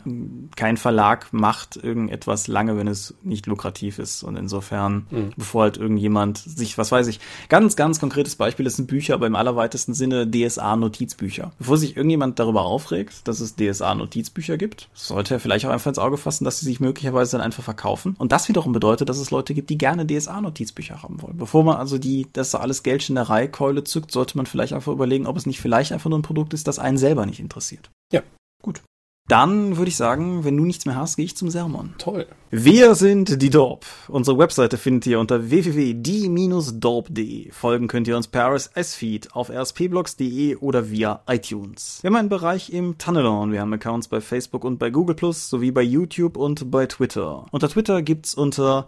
kein Verlag macht irgendetwas lange, wenn es nicht lukrativ ist. Und insofern, mhm. bevor halt irgendjemand sich, was weiß ich, Ganz, ganz konkretes Beispiel, das sind Bücher, aber im allerweitesten Sinne DSA-Notizbücher. Bevor sich irgendjemand darüber aufregt, dass es DSA-Notizbücher gibt, sollte er vielleicht auch einfach ins Auge fassen, dass sie sich möglicherweise dann einfach verkaufen. Und das wiederum bedeutet, dass es Leute gibt, die gerne DSA-Notizbücher haben wollen. Bevor man also die, das alles Geldschinderei-Keule zückt, sollte man vielleicht einfach überlegen, ob es nicht vielleicht einfach nur ein Produkt ist, das einen selber nicht interessiert. Ja. Gut. Dann würde ich sagen, wenn du nichts mehr hast, gehe ich zum Sermon. Toll. Wir sind die Dorp. Unsere Webseite findet ihr unter www.die-dorp.de. Folgen könnt ihr uns per RSS-Feed auf rspblogs.de oder via iTunes. Wir haben einen Bereich im Tunnelon. Wir haben Accounts bei Facebook und bei Google Plus sowie bei YouTube und bei Twitter. Unter Twitter gibt's unter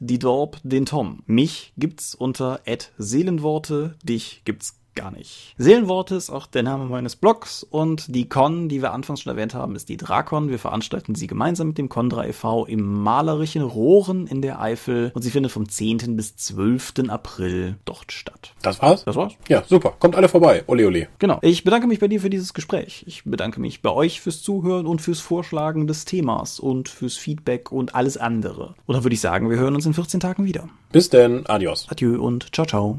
die Dorp den Tom. Mich gibt's unter Seelenworte. Dich gibt's gar nicht. Seelenworte ist auch der Name meines Blogs und die Con, die wir anfangs schon erwähnt haben, ist die Drakon. Wir veranstalten sie gemeinsam mit dem Condra e.V. im malerischen Rohren in der Eifel und sie findet vom 10. bis 12. April dort statt. Das war's? Das war's. Ja, super. Kommt alle vorbei. Ole, ole. Genau. Ich bedanke mich bei dir für dieses Gespräch. Ich bedanke mich bei euch fürs Zuhören und fürs Vorschlagen des Themas und fürs Feedback und alles andere. Und dann würde ich sagen, wir hören uns in 14 Tagen wieder. Bis denn. Adios. Adieu und ciao, ciao.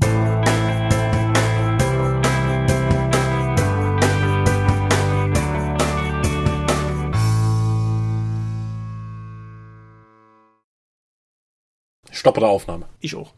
Stoppe der Aufnahme. Ich auch.